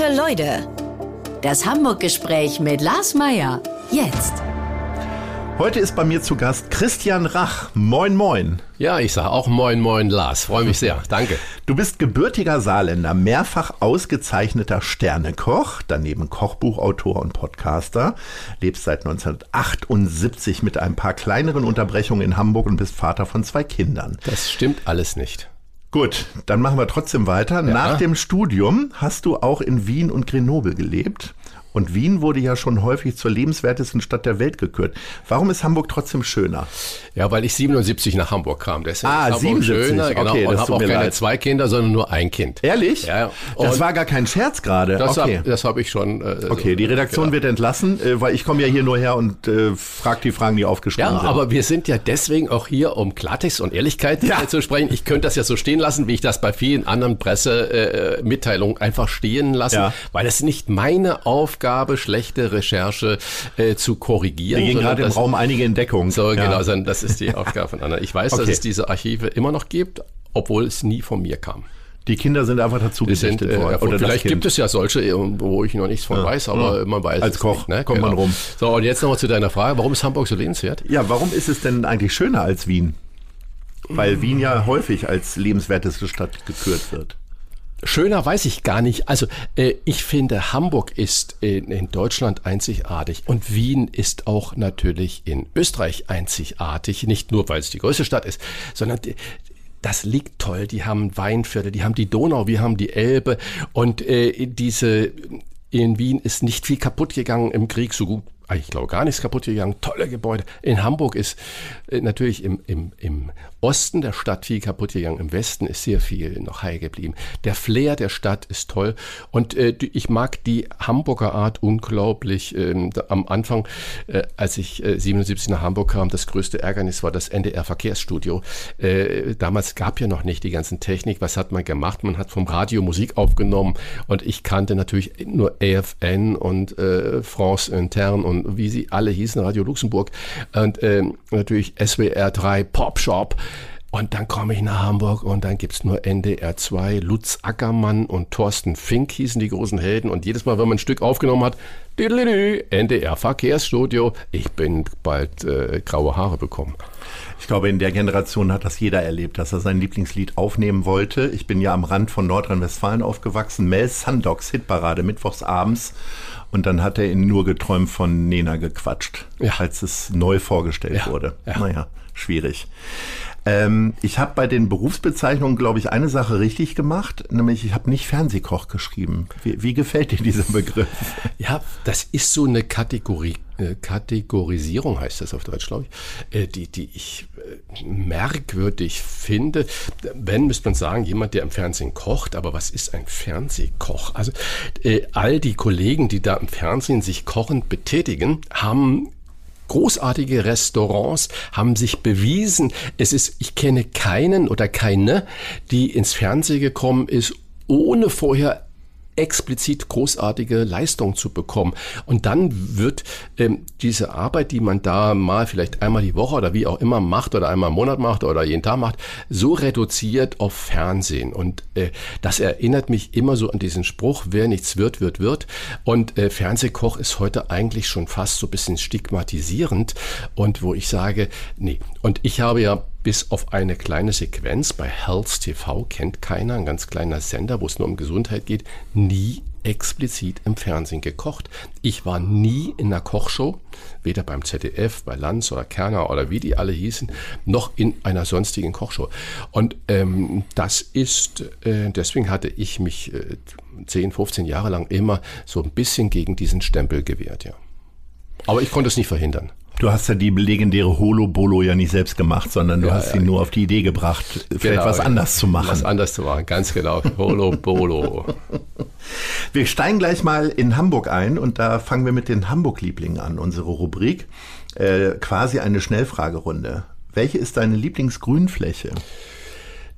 Gute Leute. Das Hamburg-Gespräch mit Lars Meier. Jetzt. Heute ist bei mir zu Gast Christian Rach. Moin, moin. Ja, ich sage auch Moin, moin, Lars. Freue mich sehr. Danke. Du bist gebürtiger Saarländer, mehrfach ausgezeichneter Sternekoch, daneben Kochbuchautor und Podcaster, lebst seit 1978 mit ein paar kleineren Unterbrechungen in Hamburg und bist Vater von zwei Kindern. Das stimmt alles nicht. Gut, dann machen wir trotzdem weiter. Ja. Nach dem Studium hast du auch in Wien und Grenoble gelebt. Und Wien wurde ja schon häufig zur lebenswertesten Stadt der Welt gekürt. Warum ist Hamburg trotzdem schöner? Ja, weil ich 77 nach Hamburg kam. Deswegen ah, 77. Schöner, genau. Okay, und habe auch keine leid. zwei Kinder, sondern nur ein Kind. Ehrlich? Ja. Und das war gar kein Scherz gerade. Das okay. habe hab ich schon. Äh, okay, die Redaktion genau. wird entlassen, äh, weil ich komme ja hier nur her und äh, frage die Fragen, die aufgeschrieben ja, sind. Ja, aber wir sind ja deswegen auch hier, um Klartext und Ehrlichkeit ja. zu sprechen. Ich könnte das ja so stehen lassen, wie ich das bei vielen anderen Pressemitteilungen äh, einfach stehen lassen, ja. weil es nicht meine Aufgabe schlechte direkte Recherche äh, zu korrigieren. Wir gehen gerade im Raum einige Entdeckungen. So, ja. genau, das ist die Aufgabe von Anna. Ich weiß, okay. dass es diese Archive immer noch gibt, obwohl es nie von mir kam. Die Kinder sind einfach dazu gesichtet worden. Äh, Oder vielleicht gibt es ja solche, äh, wo ich noch nichts von ja. weiß, aber ja. man weiß Als Koch nicht, ne? kommt genau. man rum. So, und jetzt nochmal zu deiner Frage, warum ist Hamburg so lebenswert? Ja, warum ist es denn eigentlich schöner als Wien? Weil Wien ja häufig als lebenswerteste Stadt gekürt wird. Schöner weiß ich gar nicht. Also äh, ich finde, Hamburg ist in, in, Deutschland einzigartig und Wien ist auch natürlich in Österreich einzigartig. Nicht nur, weil es die größte Stadt ist, sondern die, das liegt toll. Die haben Weinviertel, die haben die Donau, wir haben die Elbe und äh, diese in Wien ist nicht viel kaputt gegangen im Krieg, so gut ich glaube, gar nichts kaputt gegangen. Tolle Gebäude. In Hamburg ist äh, natürlich im, im, im Osten der Stadt viel kaputt gegangen. Im Westen ist sehr viel noch heil geblieben. Der Flair der Stadt ist toll. Und äh, ich mag die Hamburger Art unglaublich. Ähm, am Anfang, äh, als ich äh, 77 nach Hamburg kam, das größte Ärgernis war das NDR Verkehrsstudio. Äh, damals gab ja noch nicht die ganzen Technik. Was hat man gemacht? Man hat vom Radio Musik aufgenommen. Und ich kannte natürlich nur AFN und äh, France Interne und wie sie alle hießen, Radio Luxemburg und ähm, natürlich SWR 3 Pop Shop. Und dann komme ich nach Hamburg und dann gibt's nur NDR 2, Lutz Ackermann und Thorsten Fink hießen die großen Helden. Und jedes Mal, wenn man ein Stück aufgenommen hat, NDR Verkehrsstudio, ich bin bald äh, graue Haare bekommen. Ich glaube, in der Generation hat das jeder erlebt, dass er sein Lieblingslied aufnehmen wollte. Ich bin ja am Rand von Nordrhein-Westfalen aufgewachsen. Mel Sandogs Hitparade mittwochs abends. Und dann hat er in nur geträumt von Nena gequatscht, ja. als es neu vorgestellt ja. wurde. Ja. Naja, schwierig. Ähm, ich habe bei den Berufsbezeichnungen, glaube ich, eine Sache richtig gemacht, nämlich ich habe nicht Fernsehkoch geschrieben. Wie, wie, gefällt dir dieser Begriff? Ja, das ist so eine Kategorie, Kategorisierung heißt das auf Deutsch, glaube ich, äh, die, die ich äh, merkwürdig finde. Wenn, müsste man sagen, jemand, der im Fernsehen kocht, aber was ist ein Fernsehkoch? Also all die Kollegen, die da im Fernsehen sich kochend betätigen, haben großartige Restaurants haben sich bewiesen. Es ist, ich kenne keinen oder keine, die ins Fernsehen gekommen ist, ohne vorher explizit großartige Leistung zu bekommen. Und dann wird ähm, diese Arbeit, die man da mal vielleicht einmal die Woche oder wie auch immer macht oder einmal im Monat macht oder jeden Tag macht, so reduziert auf Fernsehen. Und äh, das erinnert mich immer so an diesen Spruch, wer nichts wird, wird, wird. Und äh, Fernsehkoch ist heute eigentlich schon fast so ein bisschen stigmatisierend und wo ich sage, nee. Und ich habe ja bis auf eine kleine Sequenz bei Health TV kennt keiner, ein ganz kleiner Sender, wo es nur um Gesundheit geht, nie explizit im Fernsehen gekocht. Ich war nie in einer Kochshow, weder beim ZDF, bei Lanz oder Kerner oder wie die alle hießen, noch in einer sonstigen Kochshow. Und ähm, das ist, äh, deswegen hatte ich mich äh, 10, 15 Jahre lang immer so ein bisschen gegen diesen Stempel gewehrt, ja. Aber ich konnte es nicht verhindern. Du hast ja die legendäre Holo-Bolo ja nicht selbst gemacht, sondern du ja, hast sie ja. nur auf die Idee gebracht, vielleicht genau, was anders zu machen. Was anders zu machen, ganz genau. Holo-Bolo. wir steigen gleich mal in Hamburg ein und da fangen wir mit den Hamburg-Lieblingen an, unsere Rubrik. Äh, quasi eine Schnellfragerunde. Welche ist deine Lieblingsgrünfläche?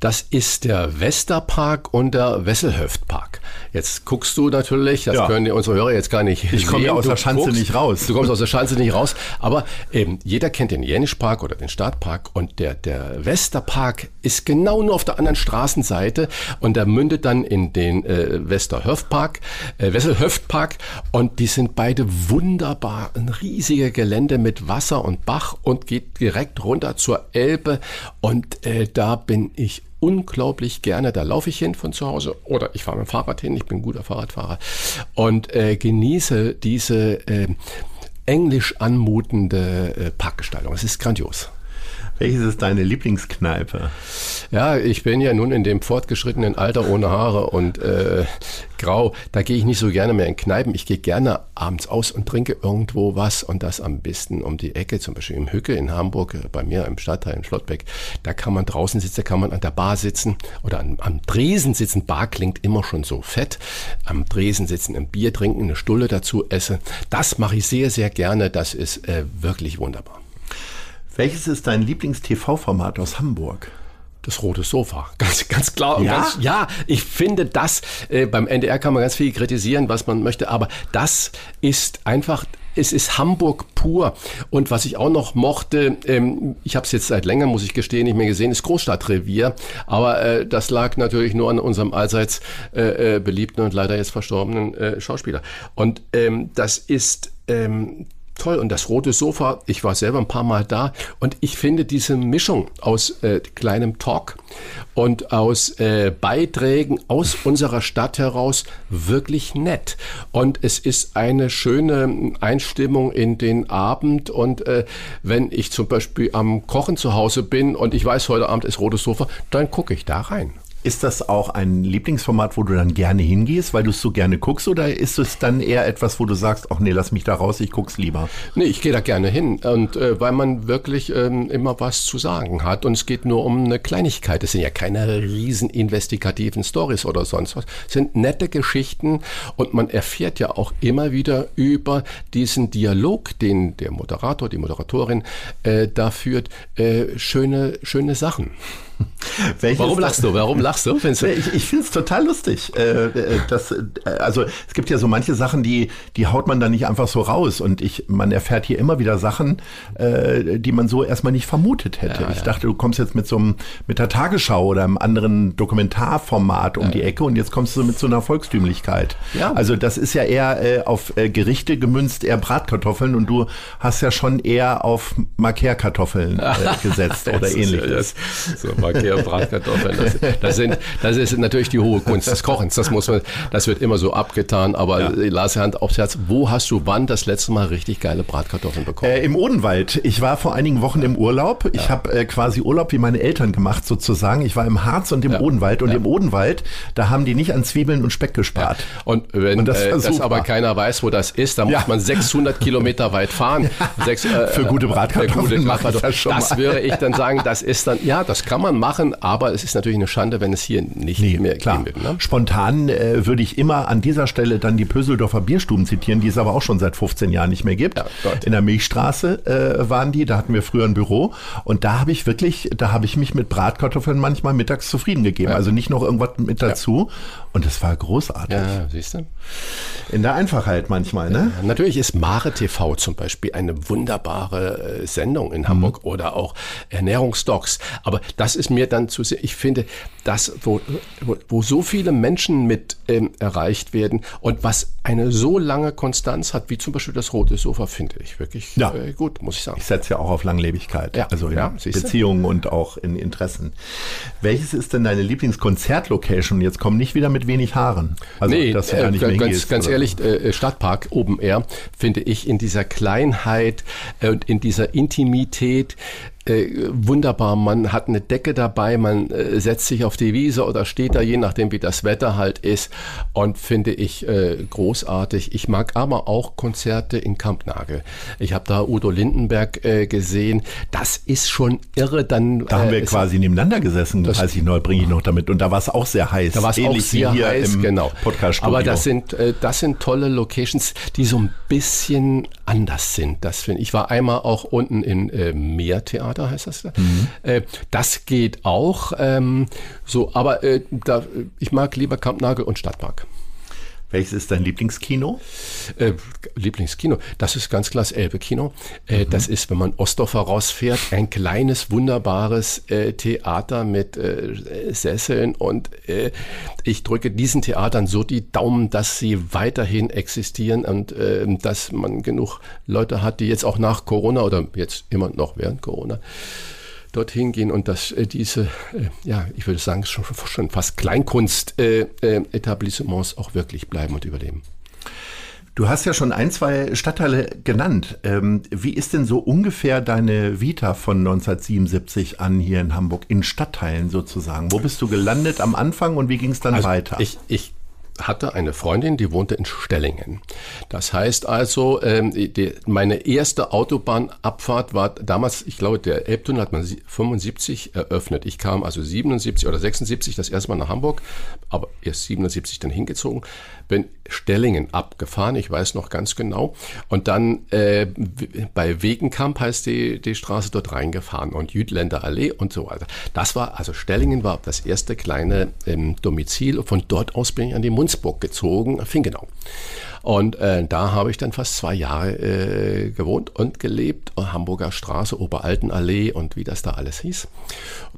Das ist der Westerpark und der Wesselhöftpark. Jetzt guckst du natürlich, das Ja. können die unsere Hörer jetzt gar nicht Ich komme ja aus Du der Schanze nicht raus. Du kommst aus der Schanze nicht raus. Aber ähm, jeder kennt den Jenischpark oder den Stadtpark und der, der Westerpark ist genau nur auf der anderen Straßenseite und der mündet dann in den äh, Westerhöftpark, äh, Wesselhöftpark und die sind beide wunderbar. Ein riesiger Gelände mit Wasser und Bach und geht direkt runter zur Elbe und äh, da bin ich unglaublich gerne. Da laufe ich hin von zu Hause oder ich fahre mit dem Fahrrad hin. Ich bin ein guter Fahrradfahrer und äh, genieße diese äh, englisch anmutende äh, Parkgestaltung. Es ist grandios. Welches ist deine Lieblingskneipe? Ja, ich bin ja nun in dem fortgeschrittenen Alter ohne Haare und äh, grau. Da gehe ich nicht so gerne mehr in Kneipen. Ich gehe gerne abends aus und trinke irgendwo was und das am besten um die Ecke, zum Beispiel im Hücke in Hamburg, äh, bei mir im Stadtteil in Schlottbeck. Da kann man draußen sitzen, da kann man an der Bar sitzen oder an, am Dresen sitzen. Bar klingt immer schon so fett. Am Dresen sitzen, ein Bier trinken, eine Stulle dazu essen. Das mache ich sehr, sehr gerne. Das ist äh, wirklich wunderbar. Welches ist dein Lieblings-TV-Format aus Hamburg? Das rote Sofa, ganz, ganz klar. Ja? Ganz, ja, ich finde das, äh, beim NDR kann man ganz viel kritisieren, was man möchte, aber das ist einfach, es ist Hamburg pur. Und was ich auch noch mochte, ähm, ich habe es jetzt seit länger, muss ich gestehen, nicht mehr gesehen, ist Großstadtrevier. Aber äh, das lag natürlich nur an unserem allseits äh, äh, beliebten und leider jetzt verstorbenen äh, Schauspieler. Und ähm, das ist... Ähm, toll. Und das rote Sofa, ich war selber ein paar Mal da und ich finde diese Mischung aus äh, kleinem Talk und aus äh, Beiträgen aus unserer Stadt heraus wirklich nett. Und es ist eine schöne Einstimmung in den Abend. Und äh, wenn ich zum Beispiel am Kochen zu Hause bin und ich weiß, heute Abend ist rotes Sofa, dann gucke ich da rein. Ist das auch ein Lieblingsformat, wo du dann gerne hingehst, weil du es so gerne guckst, oder ist es dann eher etwas, wo du sagst, ach nee, lass mich da raus, ich guck's lieber? Nee, ich gehe da gerne hin und äh, weil man wirklich ähm, immer was zu sagen hat und es geht nur um eine Kleinigkeit. Es sind ja keine riesen investigativen Stories oder sonst was. Es sind nette Geschichten und man erfährt ja auch immer wieder über diesen Dialog, den der Moderator, die Moderatorin äh, da führt, äh, schöne schöne Sachen. Welches Warum lachst du? Warum lachst du? Findest du? Ich, ich finde es total lustig. Äh, äh, das, äh, also es gibt ja so manche Sachen, die, die haut man dann nicht einfach so raus. Und ich, man erfährt hier immer wieder Sachen, äh, die man so erstmal nicht vermutet hätte. ich dachte, du kommst jetzt mit so einem, mit der Tagesschau oder einem anderen Dokumentarformat um die Ecke und jetzt kommst du mit so einer Volkstümlichkeit. Ja. Also das ist ja eher äh, auf äh, Gerichte gemünzt, eher Bratkartoffeln und du hast ja schon eher auf Markärkartoffeln äh, gesetzt oder ja ähnliches. So Markier, Bratkartoffeln. Das, das, sind, das ist natürlich die hohe Kunst des Kochens. Das muss man, das wird immer so abgetan. Aber Ja. äh, Lars Hand aufs Herz, wo hast du wann das letzte Mal richtig geile Bratkartoffeln bekommen? Äh, Im Odenwald. Ich war vor einigen Wochen im Urlaub. Ich habe äh, quasi Urlaub wie meine Eltern gemacht sozusagen. Ich war im Harz und im Odenwald. Und im Odenwald, da haben die nicht an Zwiebeln und Speck gespart. Und wenn Und das das, äh, das aber keiner weiß, wo das ist, dann Ja. muss man 600 Kilometer weit fahren. Sechs, äh, Für gute Bratkartoffeln gute das Bratkartoffeln. Das mal. würde ich dann sagen, das ist dann, ja, das kann man machen, aber es ist natürlich eine Schande, wenn es hier nicht mehr Klar. wird. Ne? Spontan äh, würde ich immer an dieser Stelle dann die Pöseldorfer Bierstuben zitieren, die es aber auch schon seit 15 Jahren nicht mehr gibt. Ja. In der Milchstraße äh, waren die, da hatten wir früher ein Büro und da habe ich wirklich, da habe ich mich mit Bratkartoffeln manchmal mittags zufrieden gegeben. Also nicht noch irgendwas mit dazu. Und es war großartig. Ja, siehst du? In der Einfachheit manchmal, ne? Natürlich ist Mare TV zum Beispiel eine wunderbare äh, Sendung in Hamburg oder auch Ernährungsdocs. Aber das ist mir dann zu sehr, ich finde, das, wo, wo, wo so viele Menschen mit ähm, erreicht werden und was eine so lange Konstanz hat, wie zum Beispiel das rote Sofa, finde ich wirklich Ja. äh, gut, muss ich sagen. Ich setze ja auch auf Langlebigkeit. Ja. Also in Ja. Beziehungen und auch in Interessen. Welches ist denn deine Lieblingskonzertlocation? Jetzt komm nicht wieder mit wenig Haaren. Also, nee, dass du da äh, nicht mehr ganz, hingehst, ganz oder? ehrlich, äh, Stadtpark Open Air finde ich in dieser Kleinheit äh, und in dieser Intimität äh, wunderbar. Man hat eine Decke dabei, man äh, setzt sich auf die Wiese oder steht da, je nachdem wie das Wetter halt ist und finde ich äh, großartig. Ich mag aber auch Konzerte in Kampnagel. Ich habe da Udo Lindenberg äh, gesehen. Das ist schon irre. Dann Da haben äh, wir quasi nebeneinander gesessen, weiß ich noch, bringe ich noch damit. Und da war es auch sehr heiß. Da war es auch sehr heiß, im genau. Podcast Aber das sind, das sind tolle Locations, die so ein bisschen anders sind. Das finde ich. Ich war einmal auch unten in äh, Meertheater, heißt das. da. Mhm. Äh, das geht auch. Ähm, so, aber äh, da, ich mag lieber Kampnagel und Stadtpark. Welches ist dein Lieblingskino? Äh, Lieblingskino, das ist ganz klar das Elbe-Kino. Äh, mhm. Das ist, wenn man Ostdorfer rausfährt, ein kleines, wunderbares äh, Theater mit äh, Sesseln und äh, ich drücke diesen Theatern so die Daumen, dass sie weiterhin existieren und äh, dass man genug Leute hat, die jetzt auch nach Corona oder jetzt immer noch während Corona dorthin gehen und dass äh, diese, äh, ja, ich würde sagen, schon, schon fast Kleinkunst-Etablissements äh, auch wirklich bleiben und überleben. Du hast ja schon ein, zwei Stadtteile genannt. Ähm, wie ist denn so ungefähr deine Vita von 1977 an hier in Hamburg, in Stadtteilen sozusagen? Wo bist du gelandet am Anfang und wie ging es dann also weiter? Ich, ich hatte eine Freundin, die wohnte in Stellingen. Das heißt also, ähm, meine erste Autobahnabfahrt war damals, ich glaube, der Elbtunnel hat man 75 eröffnet. Ich kam also 77 oder 76 das erste Mal nach Hamburg, aber erst 77 dann hingezogen bin Stellingen abgefahren, ich weiß noch ganz genau. Und dann äh, bei Wegenkamp heißt die, die Straße dort reingefahren und Jütländer Allee und so weiter. Das war, also Stellingen war das erste kleine ähm, Domizil. Von dort aus bin ich an die Munzburg gezogen, Fingenau. Und äh, da habe ich dann fast zwei Jahre äh, gewohnt und gelebt. Hamburger Straße, Oberaltenallee und wie das da alles hieß.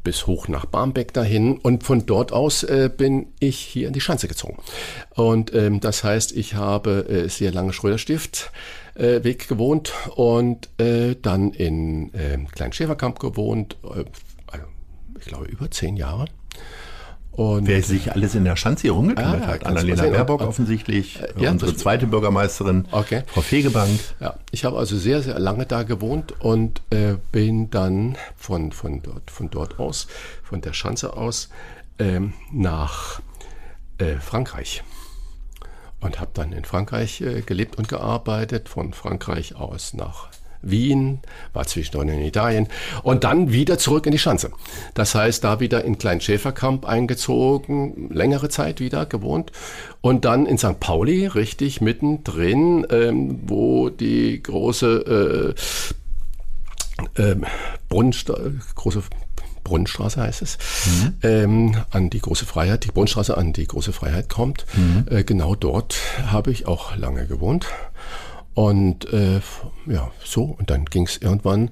Bis hoch nach Barmbek dahin. Und von dort aus äh, bin ich hier in die Schanze gezogen. Und ähm, das heißt, ich habe äh, sehr lange Schröderstift. Äh, Weg gewohnt und äh, dann in äh, Kleinschäferkamp gewohnt, äh, also, ich glaube über zehn Jahre. Und Wer sich alles in der Schanze hier rumgekümmert ah, hat. Annalena Baerbock offensichtlich, äh, ja, unsere zweite Bürgermeisterin, okay. Frau Fegebank. Ja, ich habe also sehr, sehr lange da gewohnt und äh, bin dann von, von, dort, von dort aus, von der Schanze aus, ähm, nach äh, Frankreich. Und habe dann in Frankreich äh, gelebt und gearbeitet, von Frankreich aus nach Wien, war zwischendurch in Italien und dann wieder zurück in die Schanze. Das heißt, da wieder in Klein Schäferkamp eingezogen, längere Zeit wieder gewohnt und dann in St. Pauli, richtig mittendrin, ähm, wo die große äh, äh, Brunnenstraße, große Brunnenstraße heißt es, mhm. ähm, an die große Freiheit, die Brunnenstraße an die große Freiheit kommt. Mhm. Äh, genau dort habe ich auch lange gewohnt. Und äh, ja, so. Und dann ging es irgendwann,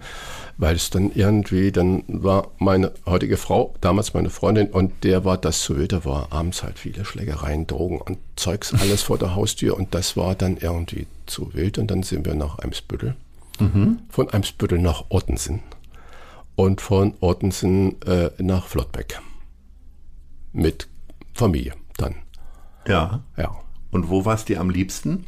weil es dann irgendwie, dann war meine heutige Frau, damals meine Freundin, und der war das zu wild, da war abends halt viele Schlägereien, Drogen und Zeugs, alles vor der Haustür. Und das war dann irgendwie zu wild. Und dann sind wir nach Eimsbüttel. Mhm. Von Eimsbüttel nach Ottensen. Und von Ottensen äh, nach Flottbeck. Mit Familie dann. Ja. Ja. Und wo warst du am liebsten?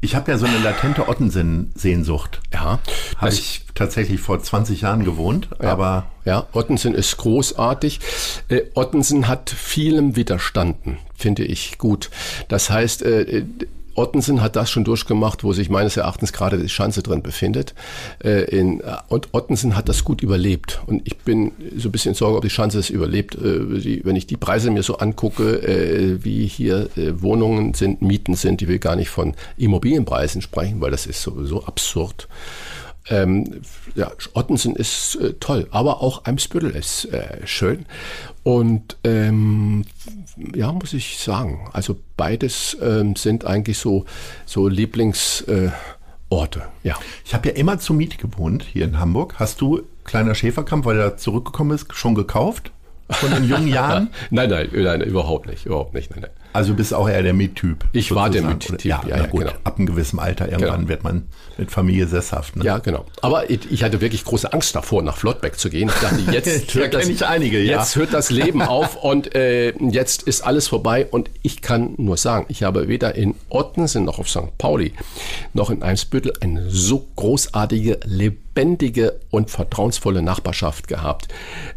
Ich habe ja so eine latente Ottensen-Sehnsucht. Ja. Habe ich tatsächlich vor 20 Jahren gewohnt, ja, aber. Ja, Ottensen ist großartig. Äh, Ottensen hat vielem widerstanden, finde ich gut. Das heißt, äh, Ottensen hat das schon durchgemacht, wo sich meines Erachtens gerade die Schanze drin befindet. Äh, in, und Ottensen hat das gut überlebt. Und ich bin so ein bisschen in Sorge, ob die Schanze es überlebt. Äh, die, wenn ich die Preise mir so angucke, äh, wie hier äh, Wohnungen sind, Mieten sind, ich will gar nicht von Immobilienpreisen sprechen, weil das ist sowieso absurd. Ähm, ja, Ottensen ist äh, toll, aber auch Eimsbüttel ist äh, schön. Und ähm, ja, muss ich sagen, also beides ähm, sind eigentlich so, so Lieblingsorte. Äh, ja. Ich habe ja immer zur Miete gewohnt hier in Hamburg. Hast du Kleiner Schäferkamp, weil er zurückgekommen ist, schon gekauft? Von den jungen Jahren? nein, nein, nein, überhaupt nicht, überhaupt nicht, nein, nein. Also bist auch eher der Miettyp. Ich sozusagen. war der Miettyp, ja, ja, ja gut. Genau. Ab einem gewissen Alter irgendwann genau. wird man mit Familie sesshaft. Ne? Ja, genau. Aber ich, ich, hatte wirklich große Angst davor, nach Flottbeck zu gehen. Ich dachte, jetzt, hört, das, ich einige, ja. jetzt hört das Leben auf und äh, jetzt ist alles vorbei. Und ich kann nur sagen, ich habe weder in Ottensen noch auf St. Pauli noch in Eimsbüttel eine so großartige, lebendige und vertrauensvolle Nachbarschaft gehabt,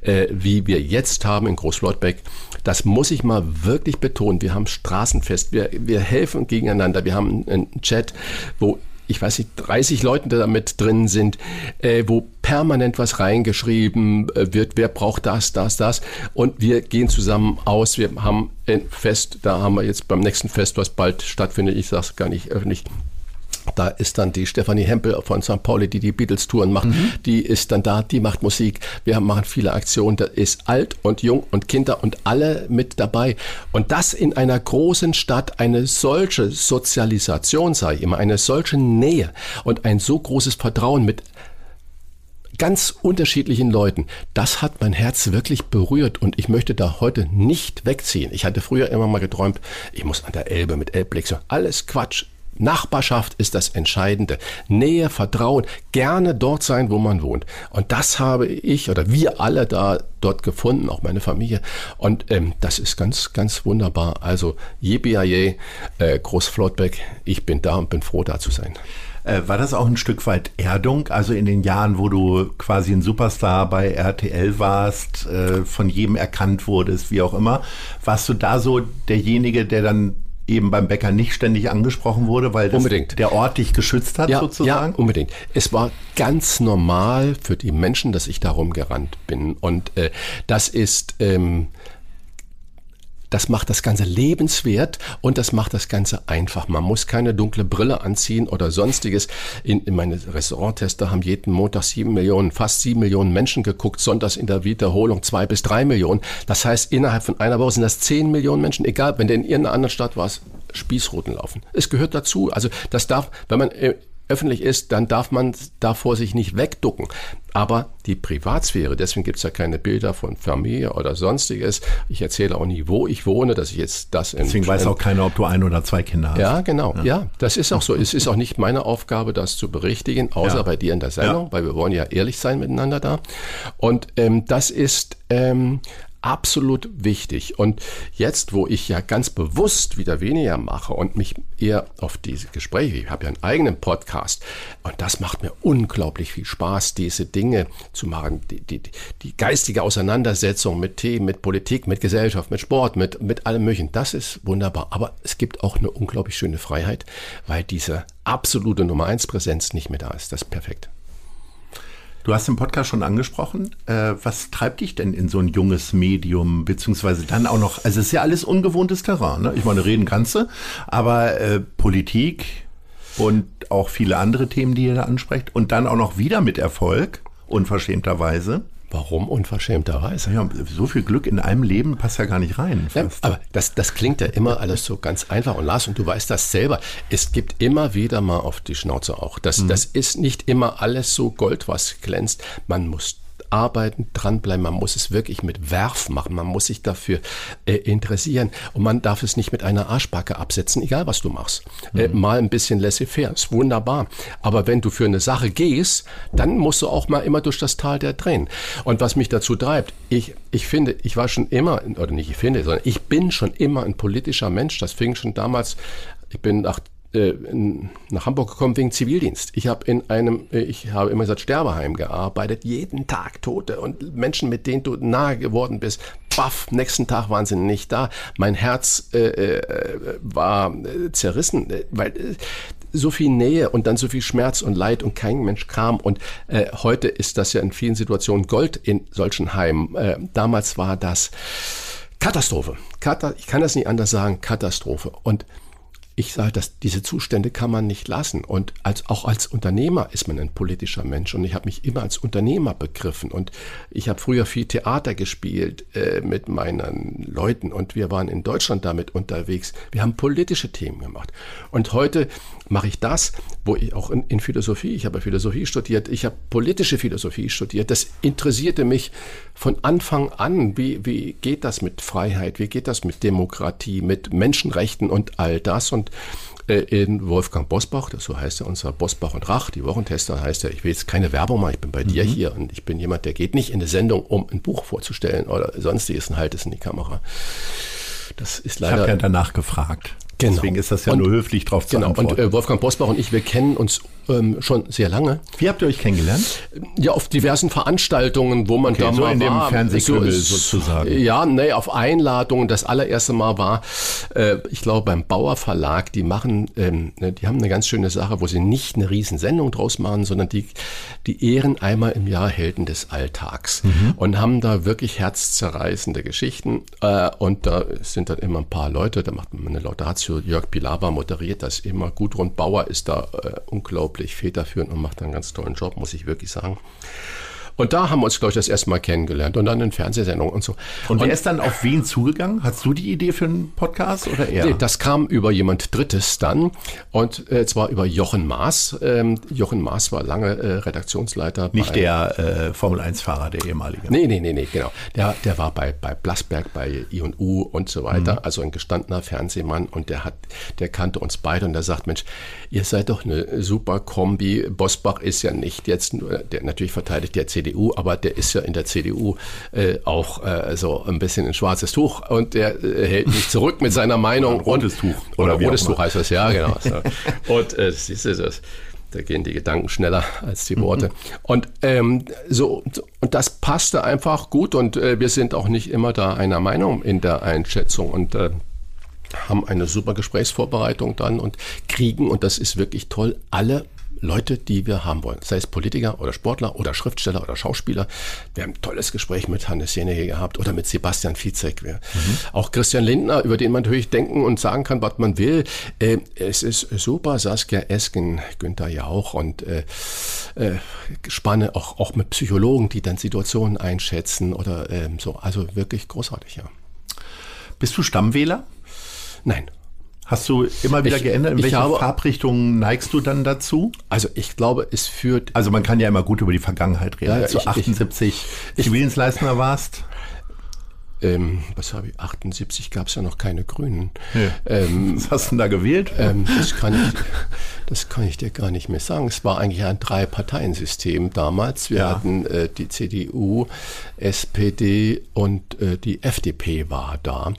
äh, wie wir jetzt haben in Großflottbeck. Das muss ich mal wirklich betonen. Wir haben Straßenfest, wir, wir helfen gegeneinander, wir haben einen Chat, wo ich weiß nicht, 30 Leute da mit drin sind, äh, wo permanent was reingeschrieben äh, wird, wer braucht das, das, das. Und wir gehen zusammen aus. Wir haben ein Fest, da haben wir jetzt beim nächsten Fest, was bald stattfindet, ich sage es gar nicht öffentlich, Da ist dann die Stefanie Hempel von St. Pauli, die die Beatles-Touren macht. Mhm. Die ist dann da, die macht Musik. Wir machen viele Aktionen. Da ist alt und jung und Kinder und alle mit dabei. Und das in einer großen Stadt, eine solche Sozialisation, sei immer, eine solche Nähe und ein so großes Vertrauen mit ganz unterschiedlichen Leuten. Das hat mein Herz wirklich berührt und ich möchte da heute nicht wegziehen. Ich hatte früher immer mal geträumt, ich muss an der Elbe mit Elbblick so alles Quatsch. Nachbarschaft ist das Entscheidende. Nähe, Vertrauen, gerne dort sein, wo man wohnt. Und das habe ich oder wir alle da dort gefunden, auch meine Familie. Und ähm, das ist ganz, ganz wunderbar. Also, Yippie äh, Groß Flottbeck, ich bin da und bin froh, da zu sein. Äh, war das auch ein Stück weit Erdung? Also in den Jahren, wo du quasi ein Superstar bei RTL warst, äh, von jedem erkannt wurdest, wie auch immer, warst du da so derjenige, der dann eben beim Bäcker nicht ständig angesprochen wurde, weil der Ort dich geschützt hat ja, sozusagen? Ja, unbedingt. Es war ganz normal für die Menschen, dass ich darum gerannt bin. Und äh, das ist... Ähm, das macht das Ganze lebenswert und das macht das Ganze einfach. Man muss keine dunkle Brille anziehen oder sonstiges. In, in meine Restauranttester haben jeden Montag sieben Millionen, fast sieben Millionen Menschen geguckt, sonntags in der Wiederholung zwei bis drei Millionen. Das heißt, innerhalb von einer Woche sind das zehn Millionen Menschen, egal, wenn der in irgendeiner anderen Stadt war, Spießruten laufen. Es gehört dazu. Also das darf, wenn man äh, öffentlich ist, dann darf man davor sich nicht wegducken. Aber die Privatsphäre, deswegen gibt es ja keine Bilder von Familie oder sonstiges. Ich erzähle auch nie, wo ich wohne, dass ich jetzt das in. Deswegen weiß auch keiner, ob du ein oder zwei Kinder hast. Ja, genau. Ja, ja das ist auch so. es ist auch nicht meine Aufgabe, das zu berichtigen, außer ja. bei dir in der Sendung, ja. weil wir wollen ja ehrlich sein miteinander da. Und ähm, das ist ähm, absolut wichtig. Und jetzt, wo ich ja ganz bewusst wieder weniger mache und mich eher auf diese Gespräche, ich habe ja einen eigenen Podcast und das macht mir unglaublich viel Spaß, diese Dinge zu machen, die, die, die geistige Auseinandersetzung mit Themen, mit Politik, mit Gesellschaft, mit Sport, mit, mit allem Möglichen, das ist wunderbar. Aber es gibt auch eine unglaublich schöne Freiheit, weil diese absolute Nummer eins Präsenz nicht mehr da ist. Das ist perfekt. Du hast im Podcast schon angesprochen. Äh, was treibt dich denn in so ein junges Medium, beziehungsweise dann auch noch, also es ist ja alles ungewohntes Terrain, ne? Ich meine, reden kannst du, aber äh, Politik und auch viele andere Themen, die ihr da ansprecht und dann auch noch wieder mit Erfolg, unverschämterweise. Warum unverschämterweise? Ja, so viel Glück in einem Leben passt ja gar nicht rein. Ja, aber das, das klingt ja immer alles so ganz einfach. Und Lars, und du weißt das selber, es gibt immer wieder mal auf die Schnauze auch. Das, mhm. das ist nicht immer alles so Gold, was glänzt. Man muss arbeiten, dranbleiben. Man muss es wirklich mit Werf machen. Man muss sich dafür äh, interessieren. Und man darf es nicht mit einer Arschbacke absetzen, egal was du machst. Äh, mhm. Äh, mal ein bisschen laissez-faire, ist wunderbar. Aber wenn du für eine Sache gehst, dann musst du auch mal immer durch das Tal der Tränen. Und was mich dazu treibt, ich, ich finde, ich war schon immer, oder nicht ich finde, sondern ich bin schon immer ein politischer Mensch. Das fing schon damals, ich bin nach äh, nach Hamburg gekommen wegen Zivildienst. Ich habe in einem, äh, ich habe immer gesagt, Sterbeheim gearbeitet, jeden Tag Tote und Menschen, mit denen du nahe geworden bist. Baff, nächsten Tag waren sie nicht da. Mein Herz äh, äh, war zerrissen, weil so viel Nähe und dann so viel Schmerz und Leid und kein Mensch kam. Und äh, heute ist das ja in vielen Situationen Gold in solchen Heimen. Äh, damals war das Katastrophe. Kata ich kann das nicht anders sagen, Katastrophe. Und ich sage, dass diese Zustände kann man nicht lassen. Und als, auch als Unternehmer ist man ein politischer Mensch. Und ich habe mich immer als Unternehmer begriffen. Und ich habe früher viel Theater gespielt äh, mit meinen Leuten. Und wir waren in Deutschland damit unterwegs. Wir haben politische Themen gemacht. Und heute mache ich das, wo ich auch in, in Philosophie, ich habe Philosophie studiert, ich habe politische Philosophie studiert. Das interessierte mich von Anfang an. Wie, wie geht das mit Freiheit? Wie geht das mit Demokratie, mit Menschenrechten und all das? Und äh, in Wolfgang Bosbach, das so heißt er, unser Bosbach und Rach, die Wochentester heißt er, ich will jetzt keine Werbung machen, ich bin bei mhm. dir hier und ich bin jemand, der geht nicht in eine Sendung, um ein Buch vorzustellen oder sonstiges und halt es in die Kamera. Das ist leider. Ich habe ja danach gefragt. Genau. Deswegen ist das ja und, nur höflich drauf zu genau. antworten. Und äh, Wolfgang Bosbach und ich, wir kennen uns ähm, schon sehr lange. Wie habt ihr euch kennengelernt? Ja, auf diversen Veranstaltungen, wo man Okay, da so mal in dem. Fernsehkümmel So- sozusagen. Ja, nee, auf Einladungen. Das allererste Mal war, äh, ich glaube, beim Bauer Verlag, die machen, ähm, ne, die haben eine ganz schöne Sache, wo sie nicht eine Riesensendung draus machen, sondern die, die ehren einmal im Jahr Helden des Alltags Mhm. und haben da wirklich herzzerreißende Geschichten. Äh, und da sind dann immer ein paar Leute, da macht man eine Laudatio. Jörg Pilawa moderiert das immer. Gudrun Bauer ist da äh, unglaublich federführend und macht einen ganz tollen Job, muss ich wirklich sagen. Und da haben wir uns, glaube ich, das erste Mal kennengelernt und dann in Fernsehsendungen und so. Und wer ist dann auf wen zugegangen? Hast du die Idee für einen Podcast oder er? Nee, das kam über jemand Drittes dann und äh, zwar über Jochen Maas. Ähm, Jochen Maas war lange äh, Redaktionsleiter. Nicht bei, der äh, Formel-1-Fahrer, der ehemalige. Nee, nee, nee, nee, genau. Der, der war bei, bei Blasberg, bei I&U und so weiter, also ein gestandener Fernsehmann und der hat, der kannte uns beide und der sagt, Mensch, ihr seid doch eine super Kombi. Bosbach ist ja nicht jetzt der natürlich verteidigt der CDU, aber der ist ja in der CDU äh, auch äh, so ein bisschen ein schwarzes Tuch und der äh, hält nicht zurück mit seiner Meinung. Ein rotes Tuch, Oder, oder rotes Tuch heißt das, ja, genau. So. Und äh, siehst du das? Da gehen die Gedanken schneller als die Worte. Und ähm, so und das passte einfach gut und äh, wir sind auch nicht immer da einer Meinung in der Einschätzung und äh, haben eine super Gesprächsvorbereitung dann und kriegen, und das ist wirklich toll, alle Leute, die wir haben wollen. Sei es Politiker oder Sportler oder Schriftsteller oder Schauspieler. Wir haben ein tolles Gespräch mit Hannes Jenege gehabt oder mit Sebastian Fitzek. Wir, Auch Christian Lindner, über den man natürlich denken und sagen kann, was man will. Äh, es ist super. Saskia Esken, Günther Jauch und äh, äh, Spanne auch, auch mit Psychologen, die dann Situationen einschätzen oder ähm, so. Also wirklich großartig, ja. Bist du Stammwähler? Nein. Hast du immer wieder Ich- geändert? In welche habe- Farbrichtungen neigst du dann dazu? Also ich glaube, es führt Also man kann ja immer gut über die Vergangenheit reden. Ja, ja, Als du ich- ich- 78 Zivildienstleistender warst. ähm, was habe ich, 78 gab es ja noch keine Grünen. Ja. Ähm, Was hast du denn da gewählt? ähm, das, kann ich, das kann ich dir gar nicht mehr sagen. Es war eigentlich ein Drei-Parteien-System damals. Wir Ja. hatten äh, die CDU, SPD und äh, die FDP war da.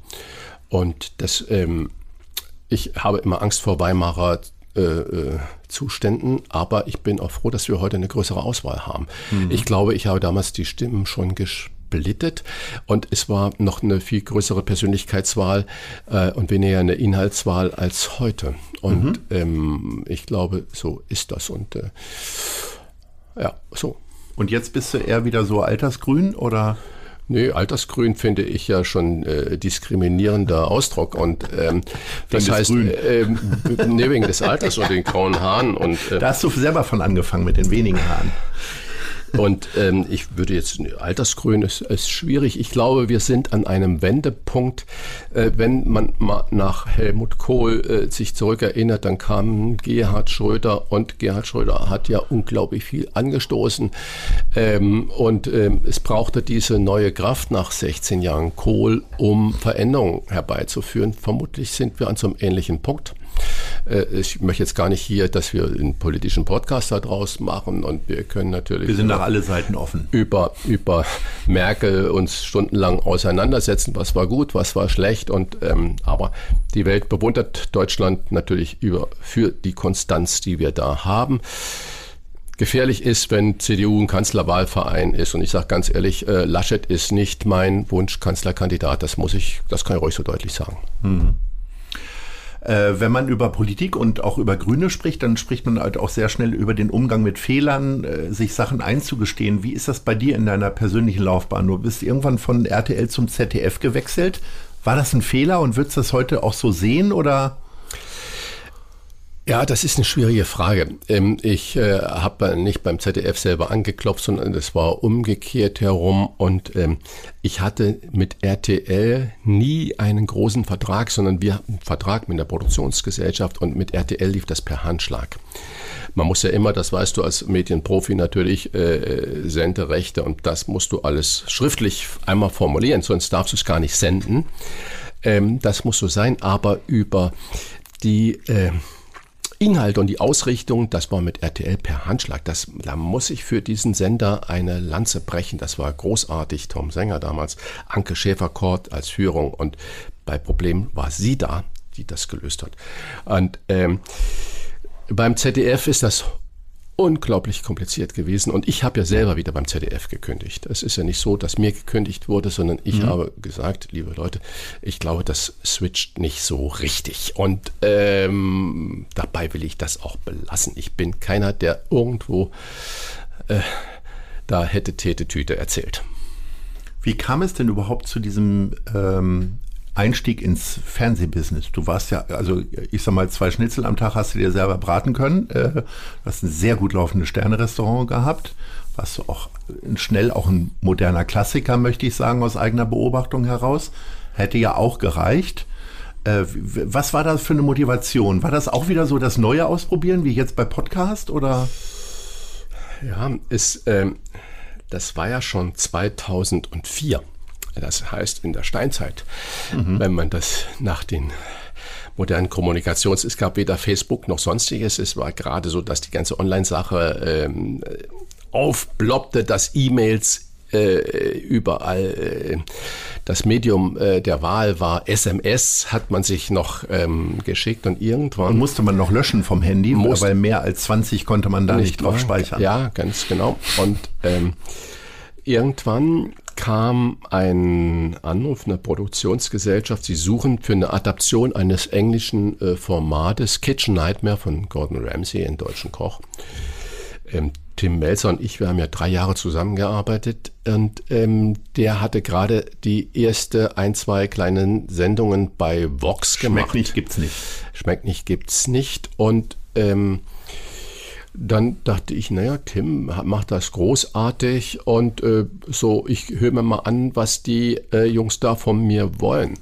Und das, ähm, ich habe immer Angst vor Weimarer äh, äh, Zuständen, aber ich bin auch froh, dass wir heute eine größere Auswahl haben. Ich glaube, ich habe damals die Stimmen schon gesplittet und es war noch eine viel größere Persönlichkeitswahl äh, und weniger eine Inhaltswahl als heute. Und ähm, ich glaube, so ist das und äh, ja, so. Und jetzt bist du eher wieder so altersgrün oder? Nee, Altersgrün finde ich ja schon äh, diskriminierender Ausdruck und ähm, das heißt, ähm, nee, wegen des Alters und den grauen Haaren und äh, Da hast du selber von angefangen mit den wenigen Haaren. Und ähm, ich würde jetzt, Altersgrün ist, ist schwierig. Ich glaube, wir sind an einem Wendepunkt. Äh, wenn man mal nach Helmut Kohl äh, sich zurückerinnert, dann kam Gerhard Schröder und Gerhard Schröder hat ja unglaublich viel angestoßen. Ähm, und ähm, es brauchte diese neue Kraft nach 16 Jahren Kohl, um Veränderungen herbeizuführen. Vermutlich sind wir an so einem ähnlichen Punkt. Äh, Ich möchte jetzt gar nicht hier, dass wir einen politischen Podcast daraus machen und wir können natürlich Wir sind nach alle Seiten offen. über, über Merkel uns stundenlang auseinandersetzen, was war gut, was war schlecht. Und, ähm, aber die Welt bewundert Deutschland natürlich über, für die Konstanz, die wir da haben. Gefährlich ist, wenn CDU ein Kanzlerwahlverein ist. Und ich sage ganz ehrlich, äh, Laschet ist nicht mein Wunschkanzlerkandidat. Das muss ich, das kann ich ruhig so deutlich sagen. Äh, wenn man über Politik und auch über Grüne spricht, dann spricht man halt auch sehr schnell über den Umgang mit Fehlern, äh, sich Sachen einzugestehen. Wie ist das bei dir in deiner persönlichen Laufbahn? Du bist irgendwann von RTL zum ZDF gewechselt. War das ein Fehler und würdest du das heute auch so sehen oder? Ja, das ist eine schwierige Frage. Ähm, Ich äh, habe nicht beim ZDF selber angeklopft, sondern es war umgekehrt herum. Und ähm, ich hatte mit RTL nie einen großen Vertrag, sondern wir hatten einen Vertrag mit der Produktionsgesellschaft und mit RTL lief das per Handschlag. Man muss ja immer, das weißt du als Medienprofi natürlich, äh, Senderechte und das musst du alles schriftlich einmal formulieren, sonst darfst du es gar nicht senden. Ähm, das muss so sein, aber über die äh, Inhalte und die Ausrichtung, das war mit RTL per Handschlag. Das, da muss ich für diesen Sender eine Lanze brechen. Das war großartig. Tom Sänger damals, Anke Schäfer-Kort als Führung und bei Problem war sie da, die das gelöst hat. Und ähm, beim ZDF ist das unglaublich kompliziert gewesen. Und ich habe ja selber wieder beim ZDF gekündigt. Es ist ja nicht so, dass mir gekündigt wurde, sondern ich mhm. habe gesagt, liebe Leute, ich glaube, das switcht nicht so richtig. Und ähm, dabei will ich das auch belassen. Ich bin keiner, der irgendwo äh, da hätte Tete Tüte erzählt. Wie kam es denn überhaupt zu diesem ähm, Einstieg ins Fernsehbusiness. Du warst ja, also ich sag mal, zwei Schnitzel am Tag hast du dir selber braten können. Äh, du hast ein sehr gut laufendes Sterne-Restaurant gehabt. Warst du auch schnell auch ein moderner Klassiker, möchte ich sagen, aus eigener Beobachtung heraus. Hätte ja auch gereicht. Äh, was war das für eine Motivation? War das auch wieder so das Neue ausprobieren, wie jetzt bei Podcast oder? Ja, ist, ähm, das war ja schon 2004. Das heißt in der Steinzeit, mhm. wenn man das nach den modernen Kommunikations, es gab weder Facebook noch sonstiges, es war gerade so, dass die ganze Online-Sache ähm, aufploppte, dass E-Mails äh, überall äh, das Medium äh, der Wahl war SMS, hat man sich noch ähm, geschickt und irgendwann. Und musste man noch löschen vom Handy, weil mehr als 20 konnte man da nicht, nicht drauf speichern. Ja, ganz genau. Und ähm, irgendwann kam ein Anruf einer Produktionsgesellschaft. Sie suchen für eine Adaption eines englischen äh, Formates Kitchen Nightmare von Gordon Ramsay, in deutschen Koch. Ähm, Tim Melzer und ich, wir haben ja drei Jahre zusammengearbeitet und ähm, der hatte gerade die erste ein, zwei kleinen Sendungen bei Vox gemacht. Schmeckt nicht, gibt's nicht. Schmeckt nicht, gibt's nicht. Und ähm, dann dachte ich, naja, Tim macht das großartig und äh, so, ich höre mir mal an, was die äh, Jungs da von mir wollen.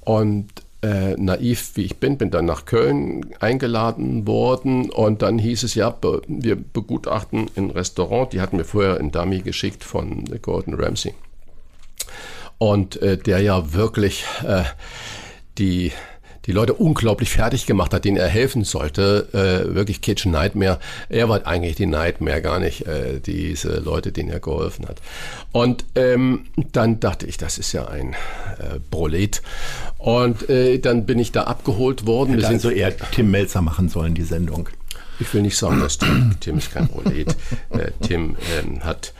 Und äh, naiv wie ich bin, bin dann nach Köln eingeladen worden und dann hieß es ja, be wir begutachten ein Restaurant, die hatten mir vorher ein Dummy geschickt von Gordon Ramsay. Und äh, der ja wirklich äh, die die Leute unglaublich fertig gemacht hat, denen er helfen sollte. Äh, wirklich Kitchen Nightmare. Er war eigentlich die Nightmare, gar nicht äh, diese Leute, denen er geholfen hat. Und ähm, dann dachte ich, das ist ja ein äh, Prolet. Und äh, dann bin ich da abgeholt worden. Hätte also eher Tim Melzer machen sollen, die Sendung. Ich will nicht sagen, dass Tim, Tim ist kein Prolet. Äh, Tim ähm, hat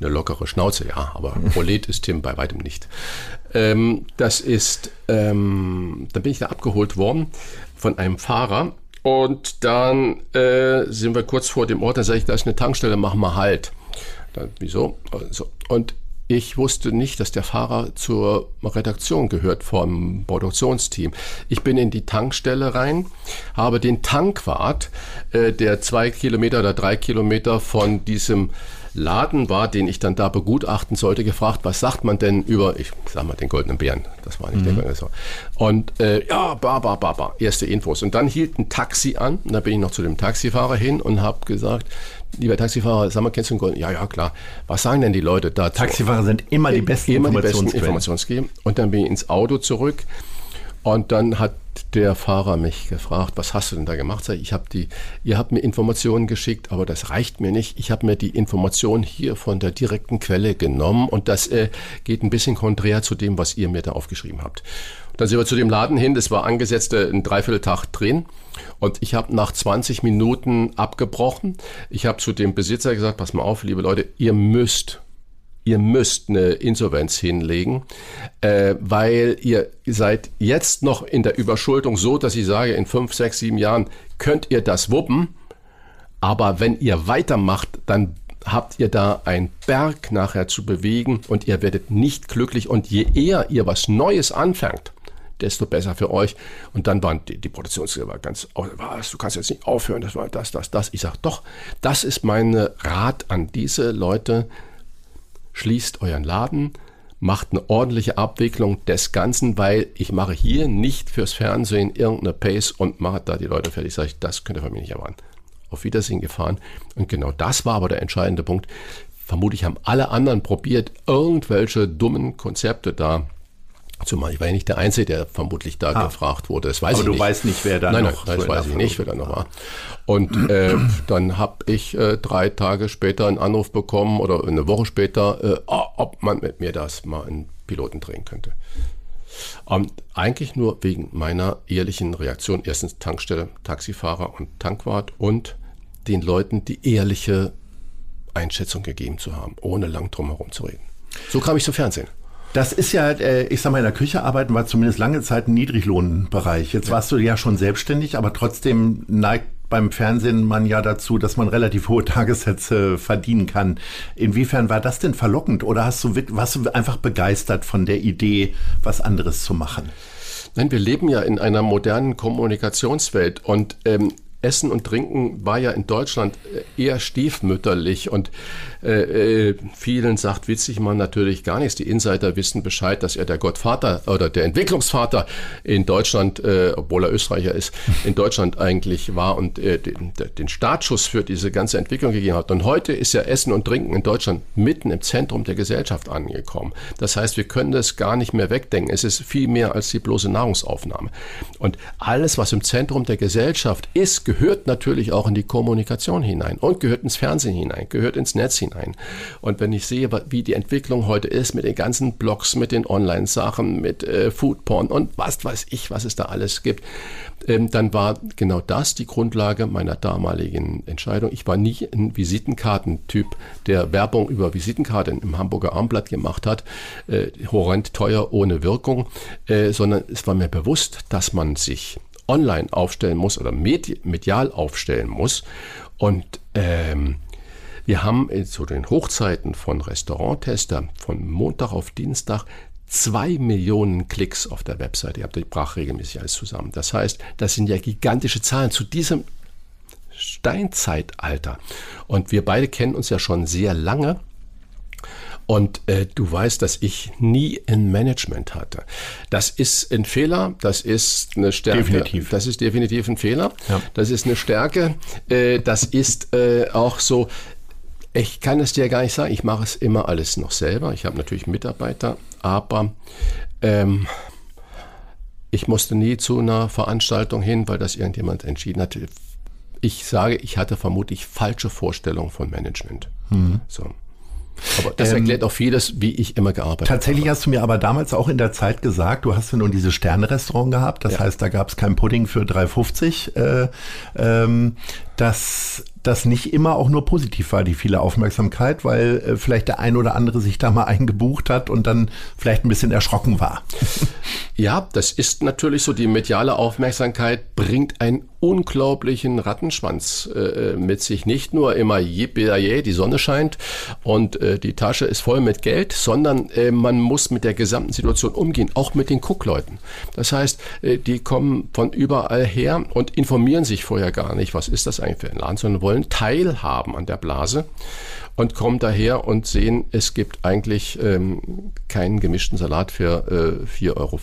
eine lockere Schnauze, ja, aber Prolet ist Tim bei weitem nicht. Ähm, das ist, ähm, dann bin ich da abgeholt worden von einem Fahrer und dann äh, sind wir kurz vor dem Ort, dann sage ich, da ist eine Tankstelle, machen wir halt. Dann, wieso? Also, und ich wusste nicht, dass der Fahrer zur Redaktion gehört vom Produktionsteam. Ich bin in die Tankstelle rein, habe den Tankwart, äh, der zwei Kilometer oder drei Kilometer von diesem Laden war, den ich dann da begutachten sollte, gefragt, was sagt man denn über, ich sag mal, den goldenen Bären. Das war nicht mhm. der goldene Und äh, ja, ba, ba, ba, ba, erste Infos. Und dann hielt ein Taxi an. Und da bin ich noch zu dem Taxifahrer hin und habe gesagt, lieber Taxifahrer, sag mal, kennst du den goldenen? Ja, ja, klar. Was sagen denn die Leute dazu? Taxifahrer sind immer die besten immer die besten Informationsgeber. Und dann bin ich ins Auto zurück. Und dann hat der Fahrer mich gefragt, was hast du denn da gemacht? Ich habe die, ihr habt mir Informationen geschickt, aber das reicht mir nicht. Ich habe mir die Informationen hier von der direkten Quelle genommen und das äh, geht ein bisschen konträr zu dem, was ihr mir da aufgeschrieben habt. Dann sind wir zu dem Laden hin, das war angesetzt äh, ein Dreivierteltag drehen und ich habe nach 20 Minuten abgebrochen. Ich habe zu dem Besitzer gesagt, pass mal auf, liebe Leute, ihr müsst ihr müsst eine Insolvenz hinlegen, äh, weil ihr seid jetzt noch in der Überschuldung so, dass ich sage, in fünf, sechs, sieben Jahren könnt ihr das wuppen. Aber wenn ihr weitermacht, dann habt ihr da einen Berg nachher zu bewegen und ihr werdet nicht glücklich. Und je eher ihr was Neues anfängt, desto besser für euch. Und dann waren die, die Produktionsgeber ganz, was, du kannst jetzt nicht aufhören, das war das, das, das. Ich sage, doch, das ist mein Rat an diese Leute, schließt euren Laden, macht eine ordentliche Abwicklung des Ganzen, weil ich mache hier nicht fürs Fernsehen irgendeine Pace und mache da die Leute fertig. Sage ich, das könnt ihr von mir nicht erwarten. Auf Wiedersehen gefahren. Und genau das war aber der entscheidende Punkt. Vermutlich haben alle anderen probiert, irgendwelche dummen Konzepte da Zumal ich war ja nicht der Einzige, der vermutlich da ah. gefragt wurde. Das weiß Aber ich du nicht. weißt nicht, wer da nein, noch. Nein, das weiß ich nicht, wer da noch war. Und äh, dann habe ich äh, drei Tage später einen Anruf bekommen oder eine Woche später, äh, ob man mit mir das mal in Piloten drehen könnte. Und eigentlich nur wegen meiner ehrlichen Reaktion. Erstens Tankstelle, Taxifahrer und Tankwart und den Leuten die ehrliche Einschätzung gegeben zu haben, ohne lang drum herum zu reden. So kam ich zum Fernsehen. Das ist ja, äh, ich sag mal, in der Küche arbeiten war zumindest lange Zeit ein Niedriglohnbereich. Jetzt warst du ja schon selbstständig, aber trotzdem neigt beim Fernsehen man ja dazu, dass man relativ hohe Tagessätze verdienen kann. Inwiefern war das denn verlockend oder hast du, warst du einfach begeistert von der Idee, was anderes zu machen? Nein, wir leben ja in einer modernen Kommunikationswelt und ähm, Essen und Trinken war ja in Deutschland äh, eher stiefmütterlich und äh, äh, vielen sagt witzig man natürlich gar nichts. Die Insider wissen Bescheid, dass er der Gottvater oder der Entwicklungsvater in Deutschland, äh, obwohl er Österreicher ist, in Deutschland eigentlich war und äh, den, den Startschuss für diese ganze Entwicklung gegeben hat. Und heute ist ja Essen und Trinken in Deutschland mitten im Zentrum der Gesellschaft angekommen. Das heißt, wir können das gar nicht mehr wegdenken. Es ist viel mehr als die bloße Nahrungsaufnahme. Und alles, was im Zentrum der Gesellschaft ist, gehört natürlich auch in die Kommunikation hinein und gehört ins Fernsehen hinein, gehört ins Netz hinein. Und wenn ich sehe, wie die Entwicklung heute ist mit den ganzen Blogs, mit den Online-Sachen, mit äh, Foodporn und was weiß ich, was es da alles gibt, ähm, dann war genau das die Grundlage meiner damaligen Entscheidung. Ich war nie ein Visitenkartentyp, der Werbung über Visitenkarten im Hamburger Armblatt gemacht hat, äh, horrend teuer, ohne Wirkung, äh, sondern es war mir bewusst, dass man sich online aufstellen muss oder medial aufstellen muss. Und ähm, wir haben zu den Hochzeiten von Restauranttester von Montag auf Dienstag zwei Millionen Klicks auf der Webseite. Ihr habt, ich brach regelmäßig alles zusammen. Das heißt, das sind ja gigantische Zahlen zu diesem Steinzeitalter. Und wir beide kennen uns ja schon sehr lange. Und äh, du weißt, dass ich nie ein Management hatte. Das ist ein Fehler, das ist eine Stärke. Definitiv. Das ist definitiv ein Fehler. Ja. Das ist eine Stärke. Äh, das ist äh, auch so. Ich kann es dir gar nicht sagen. Ich mache es immer alles noch selber. Ich habe natürlich Mitarbeiter, aber ähm, ich musste nie zu einer Veranstaltung hin, weil das irgendjemand entschieden hat. Ich sage, ich hatte vermutlich falsche Vorstellungen von Management. Mhm. So. Aber das ähm, erklärt auch vieles, wie ich immer gearbeitet tatsächlich habe. Tatsächlich hast du mir aber damals auch in der Zeit gesagt, du hast ja nun dieses Sternrestaurant gehabt, das ja. heißt, da gab es kein Pudding für 3,50. Äh, ähm, dass das nicht immer auch nur positiv war, die viele Aufmerksamkeit, weil äh, vielleicht der ein oder andere sich da mal eingebucht hat und dann vielleicht ein bisschen erschrocken war. Ja, das ist natürlich so. Die mediale Aufmerksamkeit bringt einen unglaublichen Rattenschwanz äh, mit sich. Nicht nur immer yippie die Sonne scheint und äh, die Tasche ist voll mit Geld, sondern äh, man muss mit der gesamten Situation umgehen, auch mit den Cookleuten. Das heißt, äh, die kommen von überall her und informieren sich vorher gar nicht, was ist das eigentlich für ein Laden, sondern wollen teilhaben an der Blase und kommen daher und sehen, es gibt eigentlich ähm, keinen gemischten Salat für äh, 4,50 Euro.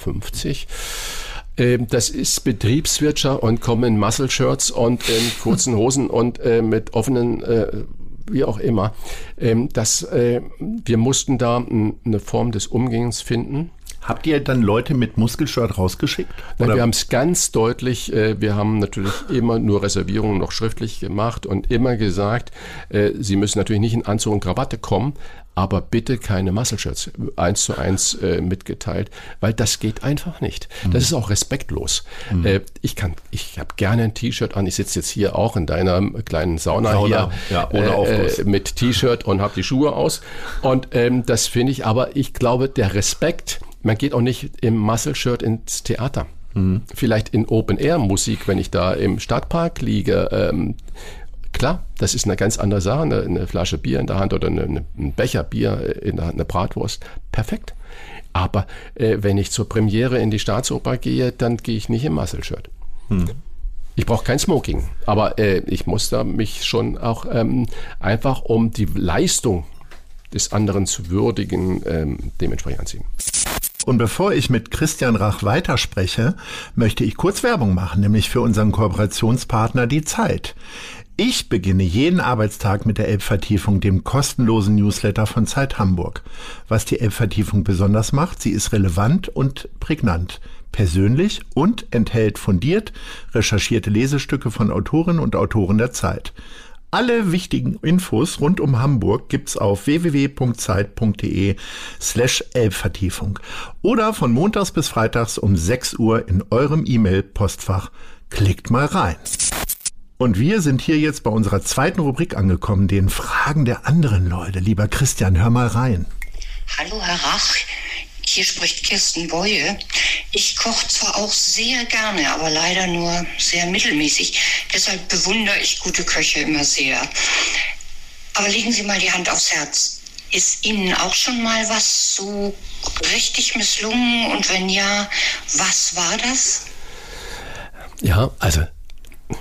Ähm, das ist Betriebswirtschaft und kommen in Muscle-Shirts und in kurzen Hosen und äh, mit offenen äh, wie auch immer. Ähm, das, äh, wir mussten da eine Form des Umgehens finden. Habt ihr dann Leute mit Muskelshirt rausgeschickt? Nein, wir haben es ganz deutlich, äh, wir haben natürlich immer nur Reservierungen noch schriftlich gemacht und immer gesagt, äh, sie müssen natürlich nicht in Anzug und Krawatte kommen, aber bitte keine Muscle-Shirts eins zu eins äh, mitgeteilt, weil das geht einfach nicht. Mhm. Das ist auch respektlos. Mhm. Äh, ich kann, ich habe gerne ein T-Shirt an. Ich sitze jetzt hier auch in deiner kleinen Sauna, Sauna hier ja, ohne äh, mit T-Shirt und habe die Schuhe aus. Und ähm, das finde ich, aber ich glaube, der Respekt man geht auch nicht im Muscle-Shirt ins Theater. Mhm. Vielleicht in Open-Air-Musik, wenn ich da im Stadtpark liege. Ähm, klar, das ist eine ganz andere Sache. Eine, eine Flasche Bier in der Hand oder eine, ein Becher Bier in der Hand, eine Bratwurst. Perfekt. Aber äh, wenn ich zur Premiere in die Staatsoper gehe, dann gehe ich nicht im Muscle-Shirt. Mhm. Ich brauche kein Smoking, aber äh, ich muss da mich schon auch ähm, einfach um die Leistung des anderen zu würdigen, ähm, dementsprechend anziehen. Und bevor ich mit Christian Rach weiterspreche, möchte ich kurz Werbung machen, nämlich für unseren Kooperationspartner Die Zeit. Ich beginne jeden Arbeitstag mit der Elbvertiefung, dem kostenlosen Newsletter von Zeit Hamburg. Was die Elbvertiefung besonders macht, sie ist relevant und prägnant, persönlich und enthält fundiert recherchierte Lesestücke von Autorinnen und Autoren der Zeit. Alle wichtigen Infos rund um Hamburg gibt's auf www.zeit.de slash Elbvertiefung oder von montags bis freitags um 6 Uhr in eurem E-Mail-Postfach. Klickt mal rein. Und wir sind hier jetzt bei unserer zweiten Rubrik angekommen, den Fragen der anderen Leute. Lieber Christian, hör mal rein. Hallo, Herr Rach. Hier spricht Kirsten Beue. Ich koche zwar auch sehr gerne, aber leider nur sehr mittelmäßig. Deshalb bewundere ich gute Köche immer sehr. Aber legen Sie mal die Hand aufs Herz. Ist Ihnen auch schon mal was so richtig misslungen? Und wenn ja, was war das? Ja, also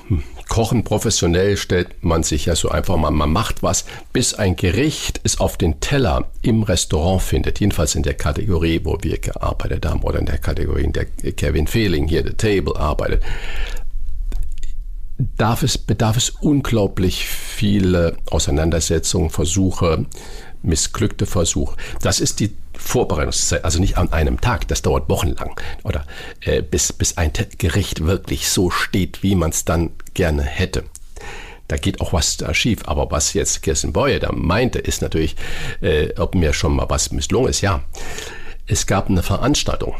hm, Kochen professionell stellt man sich ja so einfach mal, man macht was, bis ein Gericht es auf den Teller im Restaurant findet, jedenfalls in der Kategorie, wo wir gearbeitet haben, oder in der Kategorie, in der Kevin Fehling hier, The Table, arbeitet. Darf es, bedarf es unglaublich viele Auseinandersetzungen, Versuche, missglückte Versuche. Das ist die Vorbereitungszeit, also nicht an einem Tag, das dauert wochenlang oder äh, bis, bis ein Gericht wirklich so steht, wie man es dann gerne hätte. Da geht auch was da schief. Aber was jetzt Kirsten Boye da meinte, ist natürlich, äh, ob mir schon mal was misslungen ist. Ja, es gab eine Veranstaltung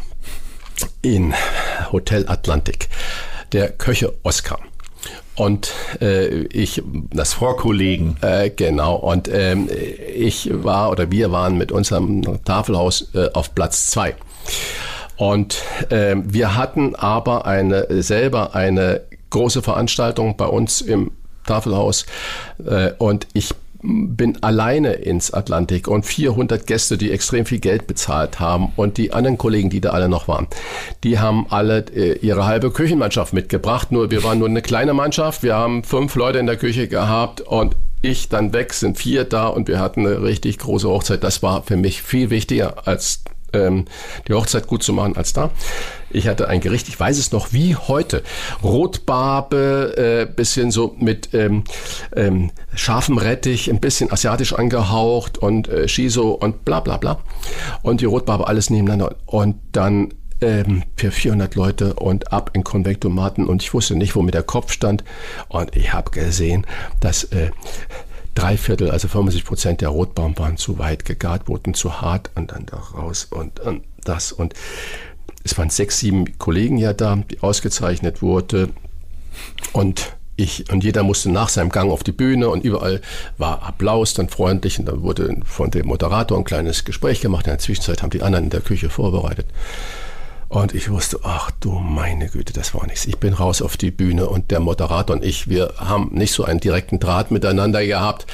in Hotel Atlantik. Der Köche Oscar und äh, ich, das Vorkollegen. Äh, genau. Und ähm, ich war oder wir waren mit unserem Tafelhaus äh, auf Platz zwei. Und äh, wir hatten aber eine selber eine große Veranstaltung bei uns im Tafelhaus äh, und ich bin alleine ins Atlantik und 400 Gäste, die extrem viel Geld bezahlt haben und die anderen Kollegen, die da alle noch waren, die haben alle äh, ihre halbe Küchenmannschaft mitgebracht. Nur wir waren nur eine kleine Mannschaft. Wir haben fünf Leute in der Küche gehabt und ich dann weg, sind vier da und wir hatten eine richtig große Hochzeit. Das war für mich viel wichtiger als ähm, die Hochzeit gut zu machen als da. Ich hatte ein Gericht, ich weiß es noch wie heute. Rotbarbe, äh, bisschen so mit ähm, ähm, scharfem Rettich, ein bisschen asiatisch angehaucht und äh, Shiso und bla bla bla. Und die Rotbarbe alles nebeneinander. Und dann ähm, für 400 Leute und ab in Konvektomaten und ich wusste nicht, wo mir der Kopf stand. Und ich habe gesehen, dass äh, drei Viertel, also 75 Prozent der Rotbaum waren zu weit gegart, wurden zu hart und dann da raus und, und das. Und es waren sechs, sieben Kollegen ja da, die ausgezeichnet wurde. Und ich, und jeder musste nach seinem Gang auf die Bühne und überall war Applaus, dann freundlich und dann wurde von dem Moderator ein kleines Gespräch gemacht. In der Zwischenzeit haben die anderen in der Küche vorbereitet. Und ich wusste, ach du meine Güte, das war nichts. Ich bin raus auf die Bühne und der Moderator und ich, wir haben nicht so einen direkten Draht miteinander gehabt.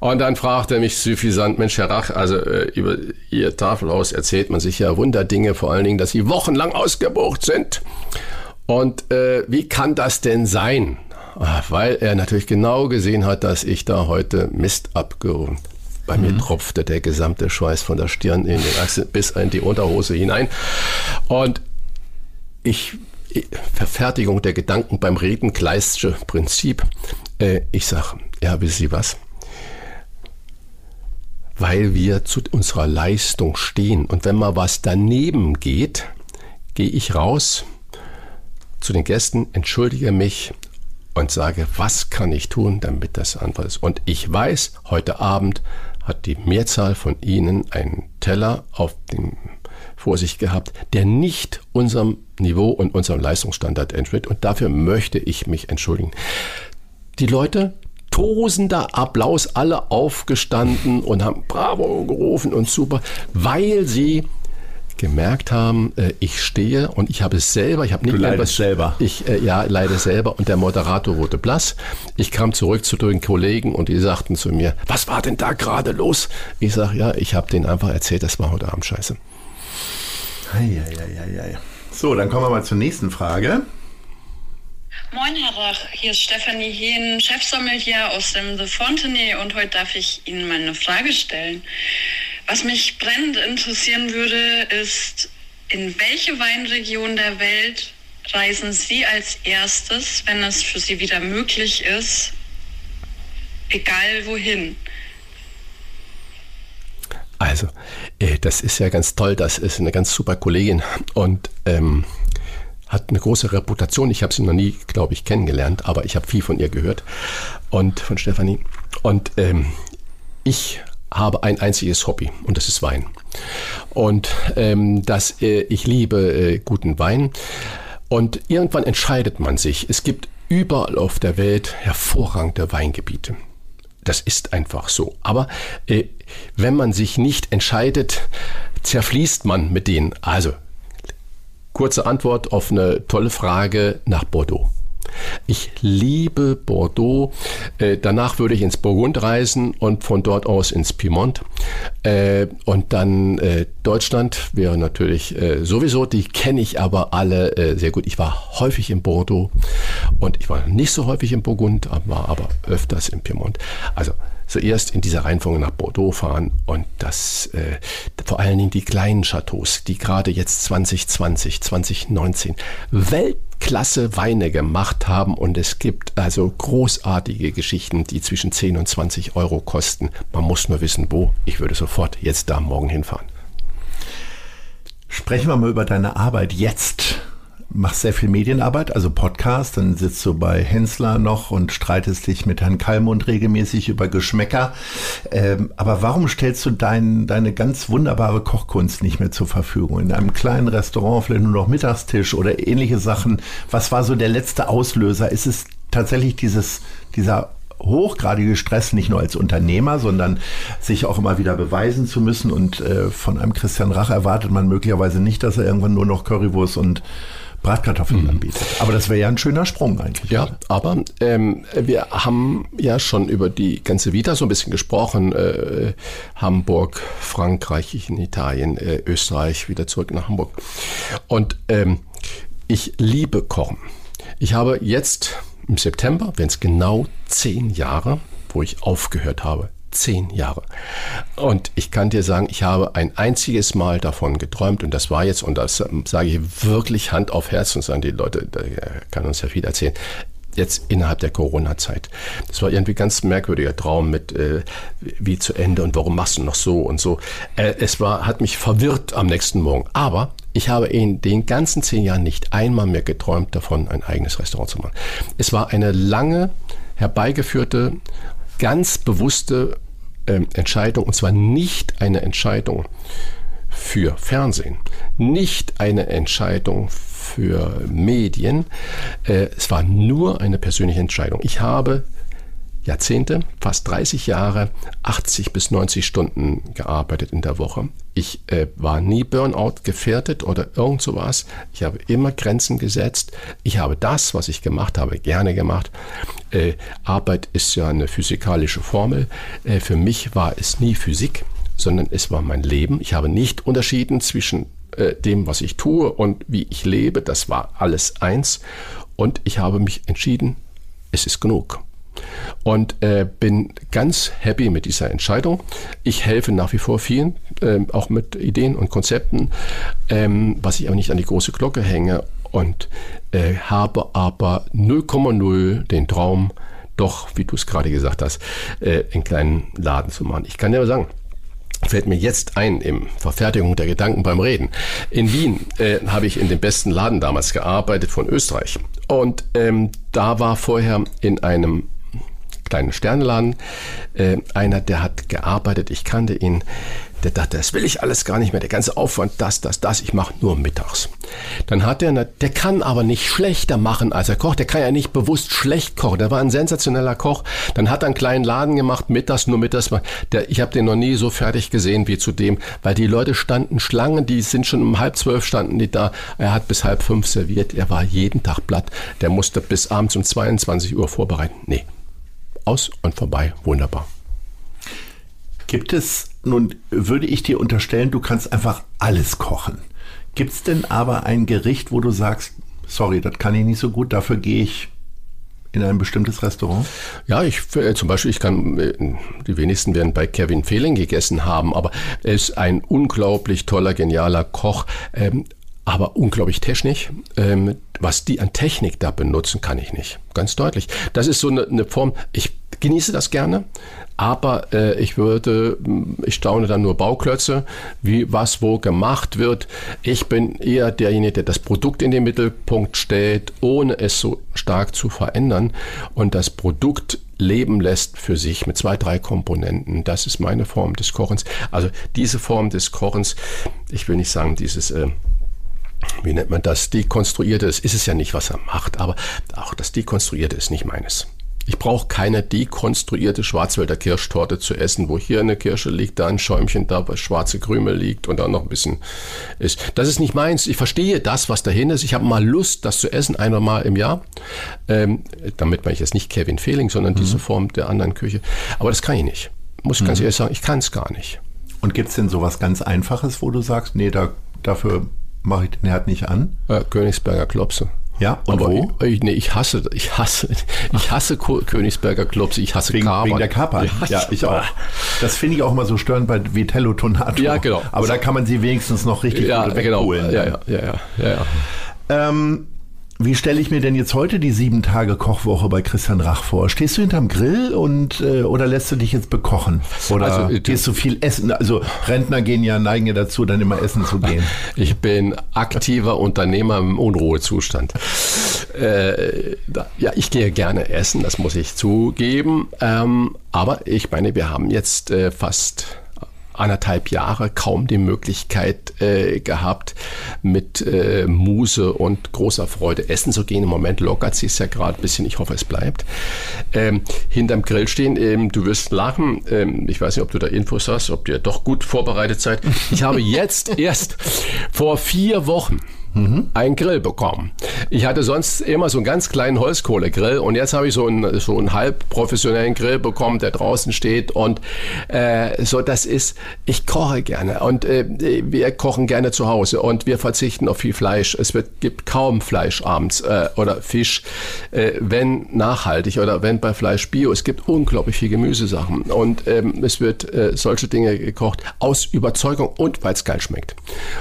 Und dann fragte mich suffisant, Mensch, Herr Rach, also äh, über Ihr Tafelhaus erzählt man sich ja Wunderdinge, vor allen Dingen, dass Sie wochenlang ausgebucht sind. Und äh, wie kann das denn sein? Ah, weil er natürlich genau gesehen hat, dass ich da heute Mist abgehoben bei mir mhm. tropfte der gesamte Schweiß von der Stirn in den Achsel bis in die Unterhose hinein. Und ich, Verfertigung der Gedanken beim Reden, Kleistsche Prinzip. Äh, ich sage, ja, wissen Sie was? Weil wir zu unserer Leistung stehen. Und wenn mal was daneben geht, gehe ich raus zu den Gästen, entschuldige mich und sage, was kann ich tun, damit das anders ist. Und ich weiß, heute Abend hat die Mehrzahl von ihnen einen Teller auf dem vor sich gehabt, der nicht unserem Niveau und unserem Leistungsstandard entspricht. Und dafür möchte ich mich entschuldigen. Die Leute, tosender Applaus, alle aufgestanden und haben Bravo gerufen und super, weil sie gemerkt haben, äh, ich stehe und ich habe es selber, ich habe nicht du selber. Ich äh, ja leide selber und der Moderator wurde blass. Ich kam zurück zu den Kollegen und die sagten zu mir, was war denn da gerade los? Ich sage, ja, ich habe denen einfach erzählt, das war heute Abend scheiße. Eieieiei. So, dann kommen wir mal zur nächsten Frage. Moin, Herr Rach. Hier ist Stefanie Hehn, Chefsommelier aus dem The Fontenay und heute darf ich Ihnen mal eine Frage stellen. Was mich brennend interessieren würde, ist, in welche Weinregion der Welt reisen Sie als erstes, wenn es für Sie wieder möglich ist, egal wohin? Also, äh, das ist ja ganz toll. Das ist eine ganz super Kollegin und ähm, hat eine große Reputation. Ich habe sie noch nie, glaube ich, kennengelernt, aber ich habe viel von ihr gehört und von Stefanie. Und ähm, ich habe ein einziges Hobby und das ist Wein. Und ähm, das, äh, ich liebe äh, guten Wein. Und irgendwann entscheidet man sich. Es gibt überall auf der Welt hervorragende Weingebiete. Das ist einfach so. Aber äh, wenn man sich nicht entscheidet, zerfließt man mit denen. Also, kurze Antwort auf eine tolle Frage nach Bordeaux. Ich liebe Bordeaux. Äh, danach würde ich ins Burgund reisen und von dort aus ins Piemont. Äh, und dann äh, Deutschland wäre natürlich äh, sowieso, die kenne ich aber alle äh, sehr gut. Ich war häufig in Bordeaux und ich war nicht so häufig in Burgund, war aber öfters im Piemont. Also zuerst in dieser Reihenfolge nach Bordeaux fahren und das äh, vor allen Dingen die kleinen Chateaus, die gerade jetzt 2020, 2019 Weltklasse Weine gemacht haben und es gibt also großartige Geschichten, die zwischen 10 und 20 Euro kosten. Man muss nur wissen, wo. Ich würde sofort jetzt da morgen hinfahren. Sprechen wir mal über deine Arbeit jetzt machst sehr viel Medienarbeit, also Podcast, dann sitzt du bei Hensler noch und streitest dich mit Herrn Kallmund regelmäßig über Geschmäcker. Ähm, aber warum stellst du dein, deine ganz wunderbare Kochkunst nicht mehr zur Verfügung? In einem kleinen Restaurant, vielleicht nur noch Mittagstisch oder ähnliche Sachen. Was war so der letzte Auslöser? Ist es tatsächlich dieses, dieser hochgradige Stress, nicht nur als Unternehmer, sondern sich auch immer wieder beweisen zu müssen. Und äh, von einem Christian Rach erwartet man möglicherweise nicht, dass er irgendwann nur noch Currywurst und Bratkartoffeln mhm. anbietet. Aber das wäre ja ein schöner Sprung eigentlich. Ja, aber ähm, wir haben ja schon über die ganze Vita so ein bisschen gesprochen. Äh, Hamburg, Frankreich, in Italien, äh, Österreich, wieder zurück nach Hamburg. Und ähm, ich liebe Kochen. Ich habe jetzt im September, wenn es genau zehn Jahre, wo ich aufgehört habe, zehn Jahre. Und ich kann dir sagen, ich habe ein einziges Mal davon geträumt und das war jetzt, und das sage ich wirklich Hand auf Herz und sagen die Leute, da kann uns ja viel erzählen, jetzt innerhalb der Corona-Zeit. Das war irgendwie ganz merkwürdiger Traum mit äh, wie zu Ende und warum machst du noch so und so. Äh, es war, hat mich verwirrt am nächsten Morgen. Aber ich habe in den ganzen zehn Jahren nicht einmal mehr geträumt davon, ein eigenes Restaurant zu machen. Es war eine lange herbeigeführte ganz bewusste äh, Entscheidung, und zwar nicht eine Entscheidung für Fernsehen, nicht eine Entscheidung für Medien. Äh, es war nur eine persönliche Entscheidung. Ich habe Jahrzehnte, fast 30 Jahre, 80 bis 90 Stunden gearbeitet in der Woche. Ich äh, war nie Burnout gefährdet oder irgend sowas. Ich habe immer Grenzen gesetzt. Ich habe das, was ich gemacht habe, gerne gemacht. Äh, Arbeit ist ja eine physikalische Formel. Äh, für mich war es nie Physik, sondern es war mein Leben. Ich habe nicht unterschieden zwischen äh, dem, was ich tue und wie ich lebe. Das war alles eins. Und ich habe mich entschieden, es ist genug und äh, bin ganz happy mit dieser Entscheidung. Ich helfe nach wie vor vielen, äh, auch mit Ideen und Konzepten, ähm, was ich aber nicht an die große Glocke hänge und äh, habe aber 0,0 den Traum, doch, wie du es gerade gesagt hast, äh, einen kleinen Laden zu machen. Ich kann dir aber sagen, fällt mir jetzt ein im Verfertigung der Gedanken beim Reden. In Wien äh, habe ich in dem besten Laden damals gearbeitet von Österreich. Und ähm, da war vorher in einem kleinen Sternladen. Äh, einer, der hat gearbeitet, ich kannte ihn, der dachte, das will ich alles gar nicht mehr, der ganze Aufwand, das, das, das, ich mache nur mittags. Dann hat er, der kann aber nicht schlechter machen als er kocht, der kann ja nicht bewusst schlecht kochen, der war ein sensationeller Koch, dann hat er einen kleinen Laden gemacht, mittags, nur mittags, der, ich habe den noch nie so fertig gesehen wie zu dem, weil die Leute standen Schlangen, die sind schon um halb zwölf standen die da, er hat bis halb fünf serviert, er war jeden Tag platt, der musste bis abends um 22 Uhr vorbereiten, nee, aus und vorbei. Wunderbar. Gibt es, nun würde ich dir unterstellen, du kannst einfach alles kochen. Gibt es denn aber ein Gericht, wo du sagst, sorry, das kann ich nicht so gut, dafür gehe ich in ein bestimmtes Restaurant? Ja, ich äh, zum Beispiel, ich kann, äh, die wenigsten werden bei Kevin Fehling gegessen haben, aber er ist ein unglaublich toller, genialer Koch. Ähm, aber unglaublich technisch. Ähm, was die an Technik da benutzen, kann ich nicht. Ganz deutlich. Das ist so eine, eine Form, ich genieße das gerne, aber äh, ich würde, ich staune dann nur Bauklötze, wie was wo gemacht wird. Ich bin eher derjenige, der das Produkt in den Mittelpunkt stellt, ohne es so stark zu verändern und das Produkt leben lässt für sich mit zwei, drei Komponenten. Das ist meine Form des Kochens. Also diese Form des Kochens, ich will nicht sagen, dieses äh, wie nennt man das, dekonstruierte, das ist es ja nicht, was er macht, aber auch das dekonstruierte ist nicht meines. Ich brauche keine dekonstruierte Schwarzwälder Kirschtorte zu essen, wo hier eine Kirsche liegt, da ein Schäumchen, da schwarze Krümel liegt und dann noch ein bisschen ist. Das ist nicht meins. Ich verstehe das, was dahin ist. Ich habe mal Lust, das zu essen, einmal im Jahr. Ähm, damit meine ich jetzt nicht Kevin Fehling, sondern mhm. diese Form der anderen Küche. Aber das kann ich nicht. Muss ich mhm. ganz ehrlich sagen, ich kann es gar nicht. Und gibt es denn sowas ganz Einfaches, wo du sagst, nee, da, dafür mache ich den Herd nicht an? Äh, Königsberger Klopse. Ja, und aber wo? Ich, nee, ich hasse, ich hasse, ich hasse Königsberger Clubs, ich hasse wegen, Wegen der Kapern. Ja, ja, ich auch. Das finde ich auch immer so störend bei Vitello Tonato. Ja, genau. Aber so. da kann man sie wenigstens noch richtig ja, gut genau. Ja, ja, ja, ja, ja. ja. Ähm, wie stelle ich mir denn jetzt heute die sieben Tage Kochwoche bei Christian Rach vor? Stehst du hinterm Grill und äh, oder lässt du dich jetzt bekochen? Oder also, äh, gehst du viel essen? Also Rentner gehen ja, neigen ja dazu, dann immer essen zu gehen. Ich bin aktiver Unternehmer im Unruhezustand. Äh, ja, ich gehe gerne essen, das muss ich zugeben. Ähm, aber ich meine, wir haben jetzt äh, fast anderthalb Jahre kaum die Möglichkeit äh, gehabt, mit äh, Muse und großer Freude essen zu gehen. Im Moment lockert sie es ja gerade ein bisschen. Ich hoffe, es bleibt. Ähm, hinterm Grill stehen, ähm, du wirst lachen. Ähm, ich weiß nicht, ob du da Infos hast, ob ihr doch gut vorbereitet seid. Ich habe jetzt erst vor vier Wochen mhm. einen Grill bekommen. Ich hatte sonst immer so einen ganz kleinen Holzkohlegrill und jetzt habe ich so einen, so einen halb professionellen Grill bekommen, der draußen steht und äh, so das ist, ich koche gerne und äh, wir kochen gerne zu Hause und wir verzichten auf viel Fleisch. Es wird, gibt kaum Fleisch abends äh, oder Fisch, äh, wenn nachhaltig oder wenn bei Fleisch Bio. Es gibt unglaublich viel Gemüsesachen und ähm, es wird äh, solche Dinge gekocht aus Überzeugung und weil es geil schmeckt.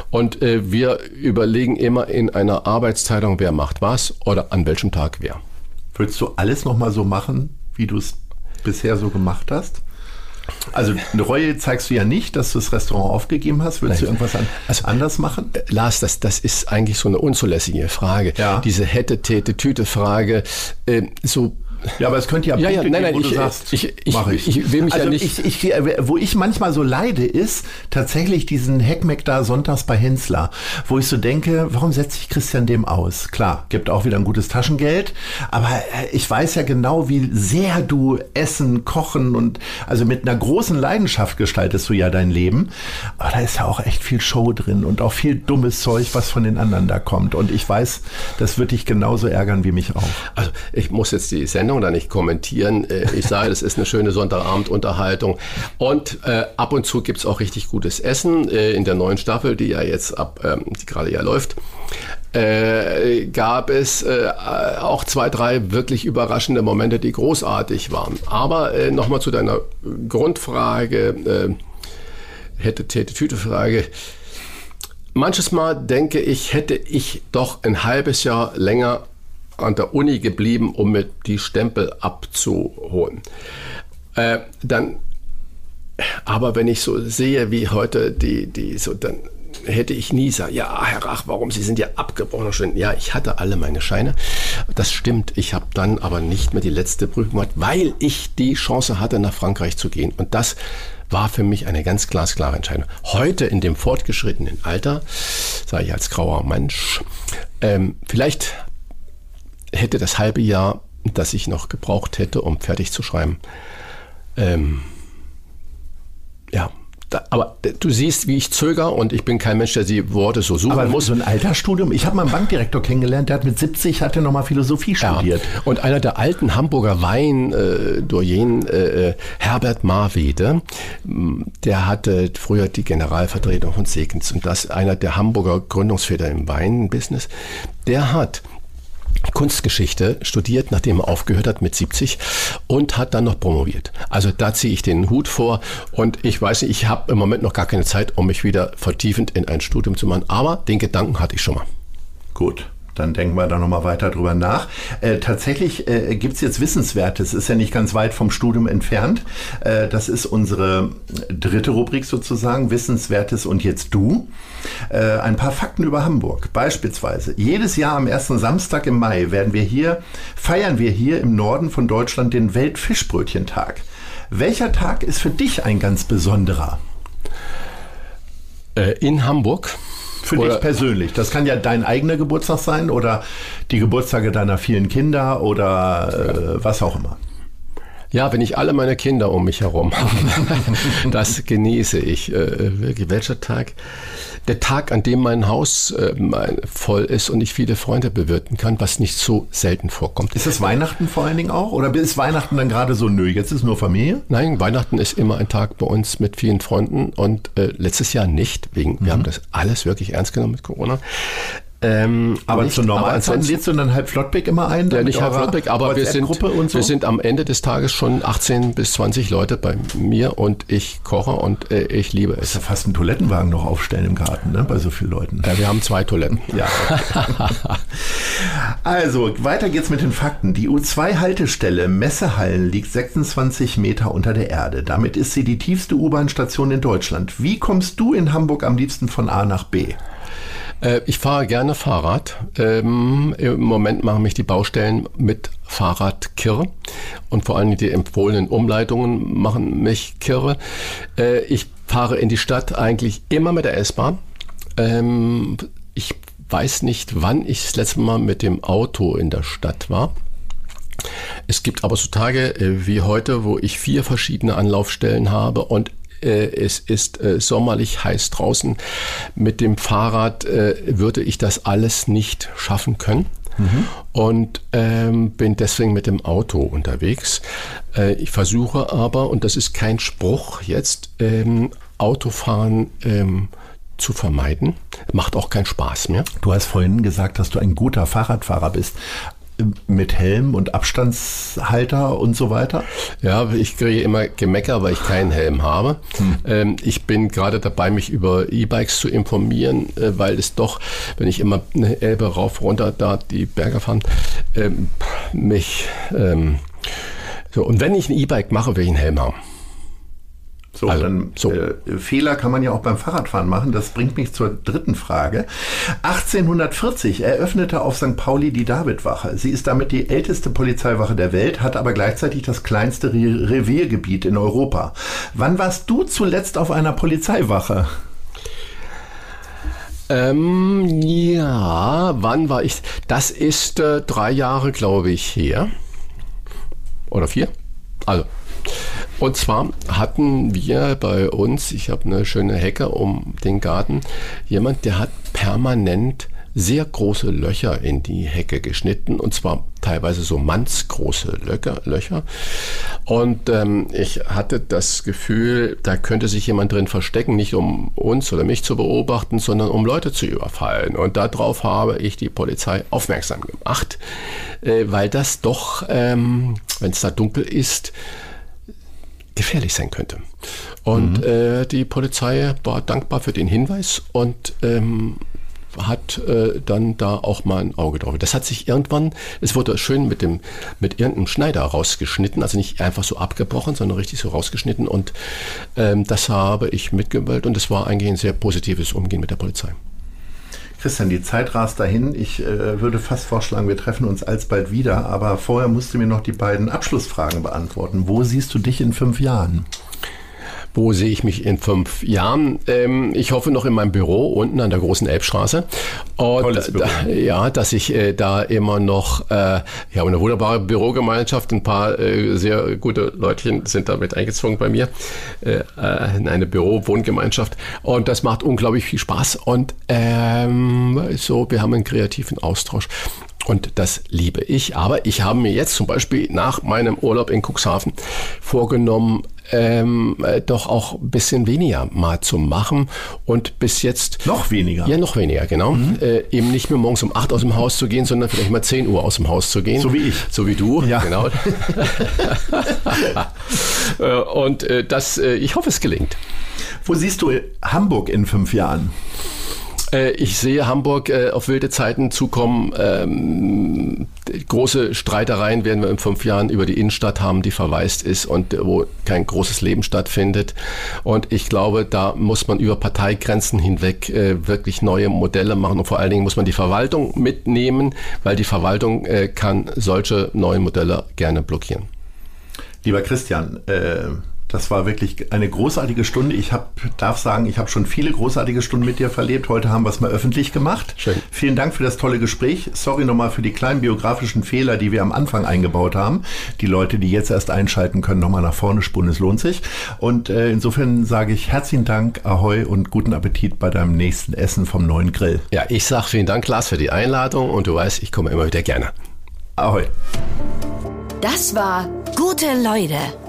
Und äh, wir überlegen immer in einer Arbeitsteilung, wer macht was oder an welchem Tag wer. Würdest du alles nochmal so machen, wie du es bisher so gemacht hast? Also eine Reue zeigst du ja nicht, dass du das Restaurant aufgegeben hast. Würdest Nein. du irgendwas an, also, anders machen? Äh, Lars, das, das ist eigentlich so eine unzulässige Frage. Ja. Diese hätte, täte, Tüte Frage. Äh, so ja, aber es könnte ja ja, ja, nein, nein, ich, du sagst, ich, ich, ich. ich will mich also ja nicht. Ich, ich, wo ich manchmal so leide, ist tatsächlich diesen Heckmeck da sonntags bei Hensler, wo ich so denke, warum setze ich Christian dem aus? Klar, gibt auch wieder ein gutes Taschengeld, aber äh, ich weiß ja genau, wie sehr du Essen, Kochen und also mit einer großen Leidenschaft gestaltest du ja dein Leben. Aber da ist ja auch echt viel Show drin und auch viel dummes Zeug, was von den anderen da kommt. Und ich weiß, das wird dich genauso ärgern wie mich auch. Also ich muss jetzt die Sendung Sendung da nicht kommentieren. Äh, ich sage, das ist eine schöne Sonntagabendunterhaltung. Und äh, ab und zu gibt es auch richtig gutes Essen. Äh, in der neuen Staffel, die ja jetzt ab, ähm, die gerade ja läuft, äh, gab es äh, auch zwei, drei wirklich überraschende Momente, die großartig waren. Aber äh, nochmal zu deiner Grundfrage, äh, hätte, täte, Tüte Frage. Manches Mal denke ich, hätte ich doch ein halbes Jahr länger an der Uni geblieben, um mir die Stempel abzuholen. Äh, dann, aber wenn ich so sehe, wie heute die, die so, dann hätte ich nie gesagt, ja, Herr Rach, warum? Sie sind ja abgebrochen. Ja, ich hatte alle meine Scheine. Das stimmt. Ich habe dann aber nicht mehr die letzte Prüfung gemacht, weil ich die Chance hatte, nach Frankreich zu gehen. Und das war für mich eine ganz glasklare Entscheidung. Heute in dem fortgeschrittenen Alter, sage ich als grauer Mensch, ähm, vielleicht hätte das halbe Jahr, das ich noch gebraucht hätte, um fertig zu schreiben, ähm, ja, da, aber du siehst, wie ich zöger und ich bin kein Mensch, der die Worte so suchen aber muss. so ein Altersstudium. Ich habe mal einen Bankdirektor kennengelernt, der hat mit 70 hat er nochmal Philosophie studiert. Ja. Und einer der alten Hamburger Wein äh, Doyen, äh, Herbert Marwede, der hatte früher die Generalvertretung von Segens und das einer der Hamburger Gründungsväter im Weinbusiness. Der hat Kunstgeschichte studiert, nachdem er aufgehört hat mit 70 und hat dann noch promoviert. Also da ziehe ich den Hut vor und ich weiß nicht, ich habe im Moment noch gar keine Zeit, um mich wieder vertiefend in ein Studium zu machen, aber den Gedanken hatte ich schon mal. Gut dann denken wir da nochmal weiter drüber nach. Äh, tatsächlich äh, gibt es jetzt Wissenswertes, ist ja nicht ganz weit vom Studium entfernt. Äh, das ist unsere dritte Rubrik sozusagen, Wissenswertes und jetzt du. Äh, ein paar Fakten über Hamburg. Beispielsweise, jedes Jahr am ersten Samstag im Mai werden wir hier, feiern wir hier im Norden von Deutschland den Weltfischbrötchentag. Welcher Tag ist für dich ein ganz besonderer? Äh, in Hamburg Für dich persönlich. Das kann ja dein eigener Geburtstag sein oder die Geburtstage deiner vielen Kinder oder äh, was auch immer. Ja, wenn ich alle meine Kinder um mich herum habe, das genieße ich. Äh, welcher Tag? Der Tag, an dem mein Haus äh, voll ist und ich viele Freunde bewirten kann, was nicht so selten vorkommt. Ist es Weihnachten vor allen Dingen auch? Oder ist Weihnachten dann gerade so, nö, jetzt ist nur Familie? Nein, Weihnachten ist immer ein Tag bei uns mit vielen Freunden und äh, letztes Jahr nicht, wegen, mhm. wir haben das alles wirklich ernst genommen mit Corona. Ähm, aber nicht, zur normalen Zeit lädst du dann halb Flottbeck immer ein? Ja, nicht halb Flottbeck, aber wir sind, so? wir sind am Ende des Tages schon 18 bis 20 Leute bei mir und ich koche und äh, ich liebe es. Ja fast ein Toilettenwagen noch aufstellen im Garten, ne, bei so vielen Leuten. Ja, wir haben zwei Toiletten. Ja. also, weiter geht's mit den Fakten. Die U2-Haltestelle Messehallen liegt 26 Meter unter der Erde. Damit ist sie die tiefste U-Bahn-Station in Deutschland. Wie kommst du in Hamburg am liebsten von A nach B? Äh, ich fahre gerne Fahrrad. Ähm, Im Moment machen mich die Baustellen mit Fahrrad kirre und vor allem die empfohlenen Umleitungen machen mich kirre. Äh, ich fahre in die Stadt eigentlich immer mit der S-Bahn. Ähm, ich weiß nicht, wann ich das letzte Mal mit dem Auto in der Stadt war. Es gibt aber so Tage äh, wie heute, wo ich vier verschiedene Anlaufstellen habe und es ist äh, sommerlich heiß draußen. Mit dem Fahrrad äh, würde ich das alles nicht schaffen können. Mhm. Und ähm, bin deswegen mit dem Auto unterwegs. Äh, ich versuche aber, und das ist kein Spruch jetzt, ähm, Autofahren ähm, zu vermeiden. Macht auch keinen Spaß mehr. Du hast vorhin gesagt, dass du ein guter Fahrradfahrer bist mit Helm und Abstandshalter und so weiter? Ja, ich kriege immer Gemecker, weil ich keinen Helm habe. Hm. Ähm, ich bin gerade dabei, mich über E-Bikes zu informieren, äh, weil es doch, wenn ich immer eine Elbe rauf, runter, da die Berge fahren, ähm, mich... Ähm, so, und wenn ich ein E-Bike mache, will ich einen Helm haben. So, also, dann so. Äh, Fehler kann man ja auch beim Fahrradfahren machen. Das bringt mich zur dritten Frage. 1840 eröffnete auf St. Pauli die Davidwache. Sie ist damit die älteste Polizeiwache der Welt, hat aber gleichzeitig das kleinste Re Reviergebiet in Europa. Wann warst du zuletzt auf einer Polizeiwache? Ähm, ja, wann war ich? Das ist äh, drei Jahre, glaube ich, her. Oder vier? Also, und zwar hatten wir bei uns, ich habe eine schöne Hecke um den Garten, jemand, der hat permanent sehr große Löcher in die Hecke geschnitten und zwar teilweise so mannsgroße Löcher. Und ähm, ich hatte das Gefühl, da könnte sich jemand drin verstecken, nicht um uns oder mich zu beobachten, sondern um Leute zu überfallen. Und darauf habe ich die Polizei aufmerksam gemacht, äh, weil das doch, ähm, wenn es da dunkel ist, gefährlich sein könnte. Und mhm. äh, die Polizei war dankbar für den Hinweis und ähm, hat äh, dann da auch mal ein Auge drauf. Das hat sich irgendwann, es wurde schön mit dem mit irgendeinem Schneider rausgeschnitten, also nicht einfach so abgebrochen, sondern richtig so rausgeschnitten und ähm, das habe ich mitgewählt und es war eigentlich ein sehr positives Umgehen mit der Polizei. Christian, die Zeit rast dahin. Ich äh, würde fast vorschlagen, wir treffen uns alsbald wieder. Aber vorher musst du mir noch die beiden Abschlussfragen beantworten. Wo siehst du dich in fünf Jahren? Wo sehe ich mich in fünf Jahren? Ähm, ich hoffe noch in meinem Büro unten an der großen Elbstraße. Und da, ja, dass ich äh, da immer noch, äh, ja, eine wunderbare Bürogemeinschaft, ein paar äh, sehr gute Leutchen sind damit eingezogen bei mir äh, äh, in eine Büro-Wohngemeinschaft. Und das macht unglaublich viel Spaß. Und ähm, so, wir haben einen kreativen Austausch. Und das liebe ich. Aber ich habe mir jetzt zum Beispiel nach meinem Urlaub in Cuxhaven vorgenommen, ähm, äh, doch auch ein bisschen weniger mal zu machen und bis jetzt... Noch weniger? Ja, noch weniger, genau. Mhm. Äh, eben nicht mehr morgens um 8 aus dem Haus zu gehen, sondern vielleicht mal 10 Uhr aus dem Haus zu gehen. So wie ich. So wie du, ja. genau. Äh, und äh, das, ich hoffe, es gelingt. Wo siehst du Hamburg in fünf Jahren? Äh, ich sehe Hamburg äh, auf wilde Zeiten zukommen. Ähm, große Streitereien werden wir in fünf Jahren über die Innenstadt haben, die verwaist ist und wo kein großes Leben stattfindet. Und ich glaube, da muss man über Parteigrenzen hinweg äh, wirklich neue Modelle machen und vor allen Dingen muss man die Verwaltung mitnehmen, weil die Verwaltung kann solche neuen Modelle gerne blockieren. Lieber Christian, äh Das war wirklich eine großartige Stunde. Ich hab, darf sagen, ich habe schon viele großartige Stunden mit dir verlebt. Heute haben wir es mal öffentlich gemacht. Schön. Vielen Dank für das tolle Gespräch. Sorry nochmal für die kleinen biografischen Fehler, die wir am Anfang eingebaut haben. Die Leute, die jetzt erst einschalten können, nochmal nach vorne spulen. Es lohnt sich. Und äh, insofern sage ich herzlichen Dank, Ahoi und guten Appetit bei deinem nächsten Essen vom neuen Grill. Ja, ich sage vielen Dank, Lars, für die Einladung und du weißt, ich komme immer wieder gerne. Ahoi. Das war Gute Leute.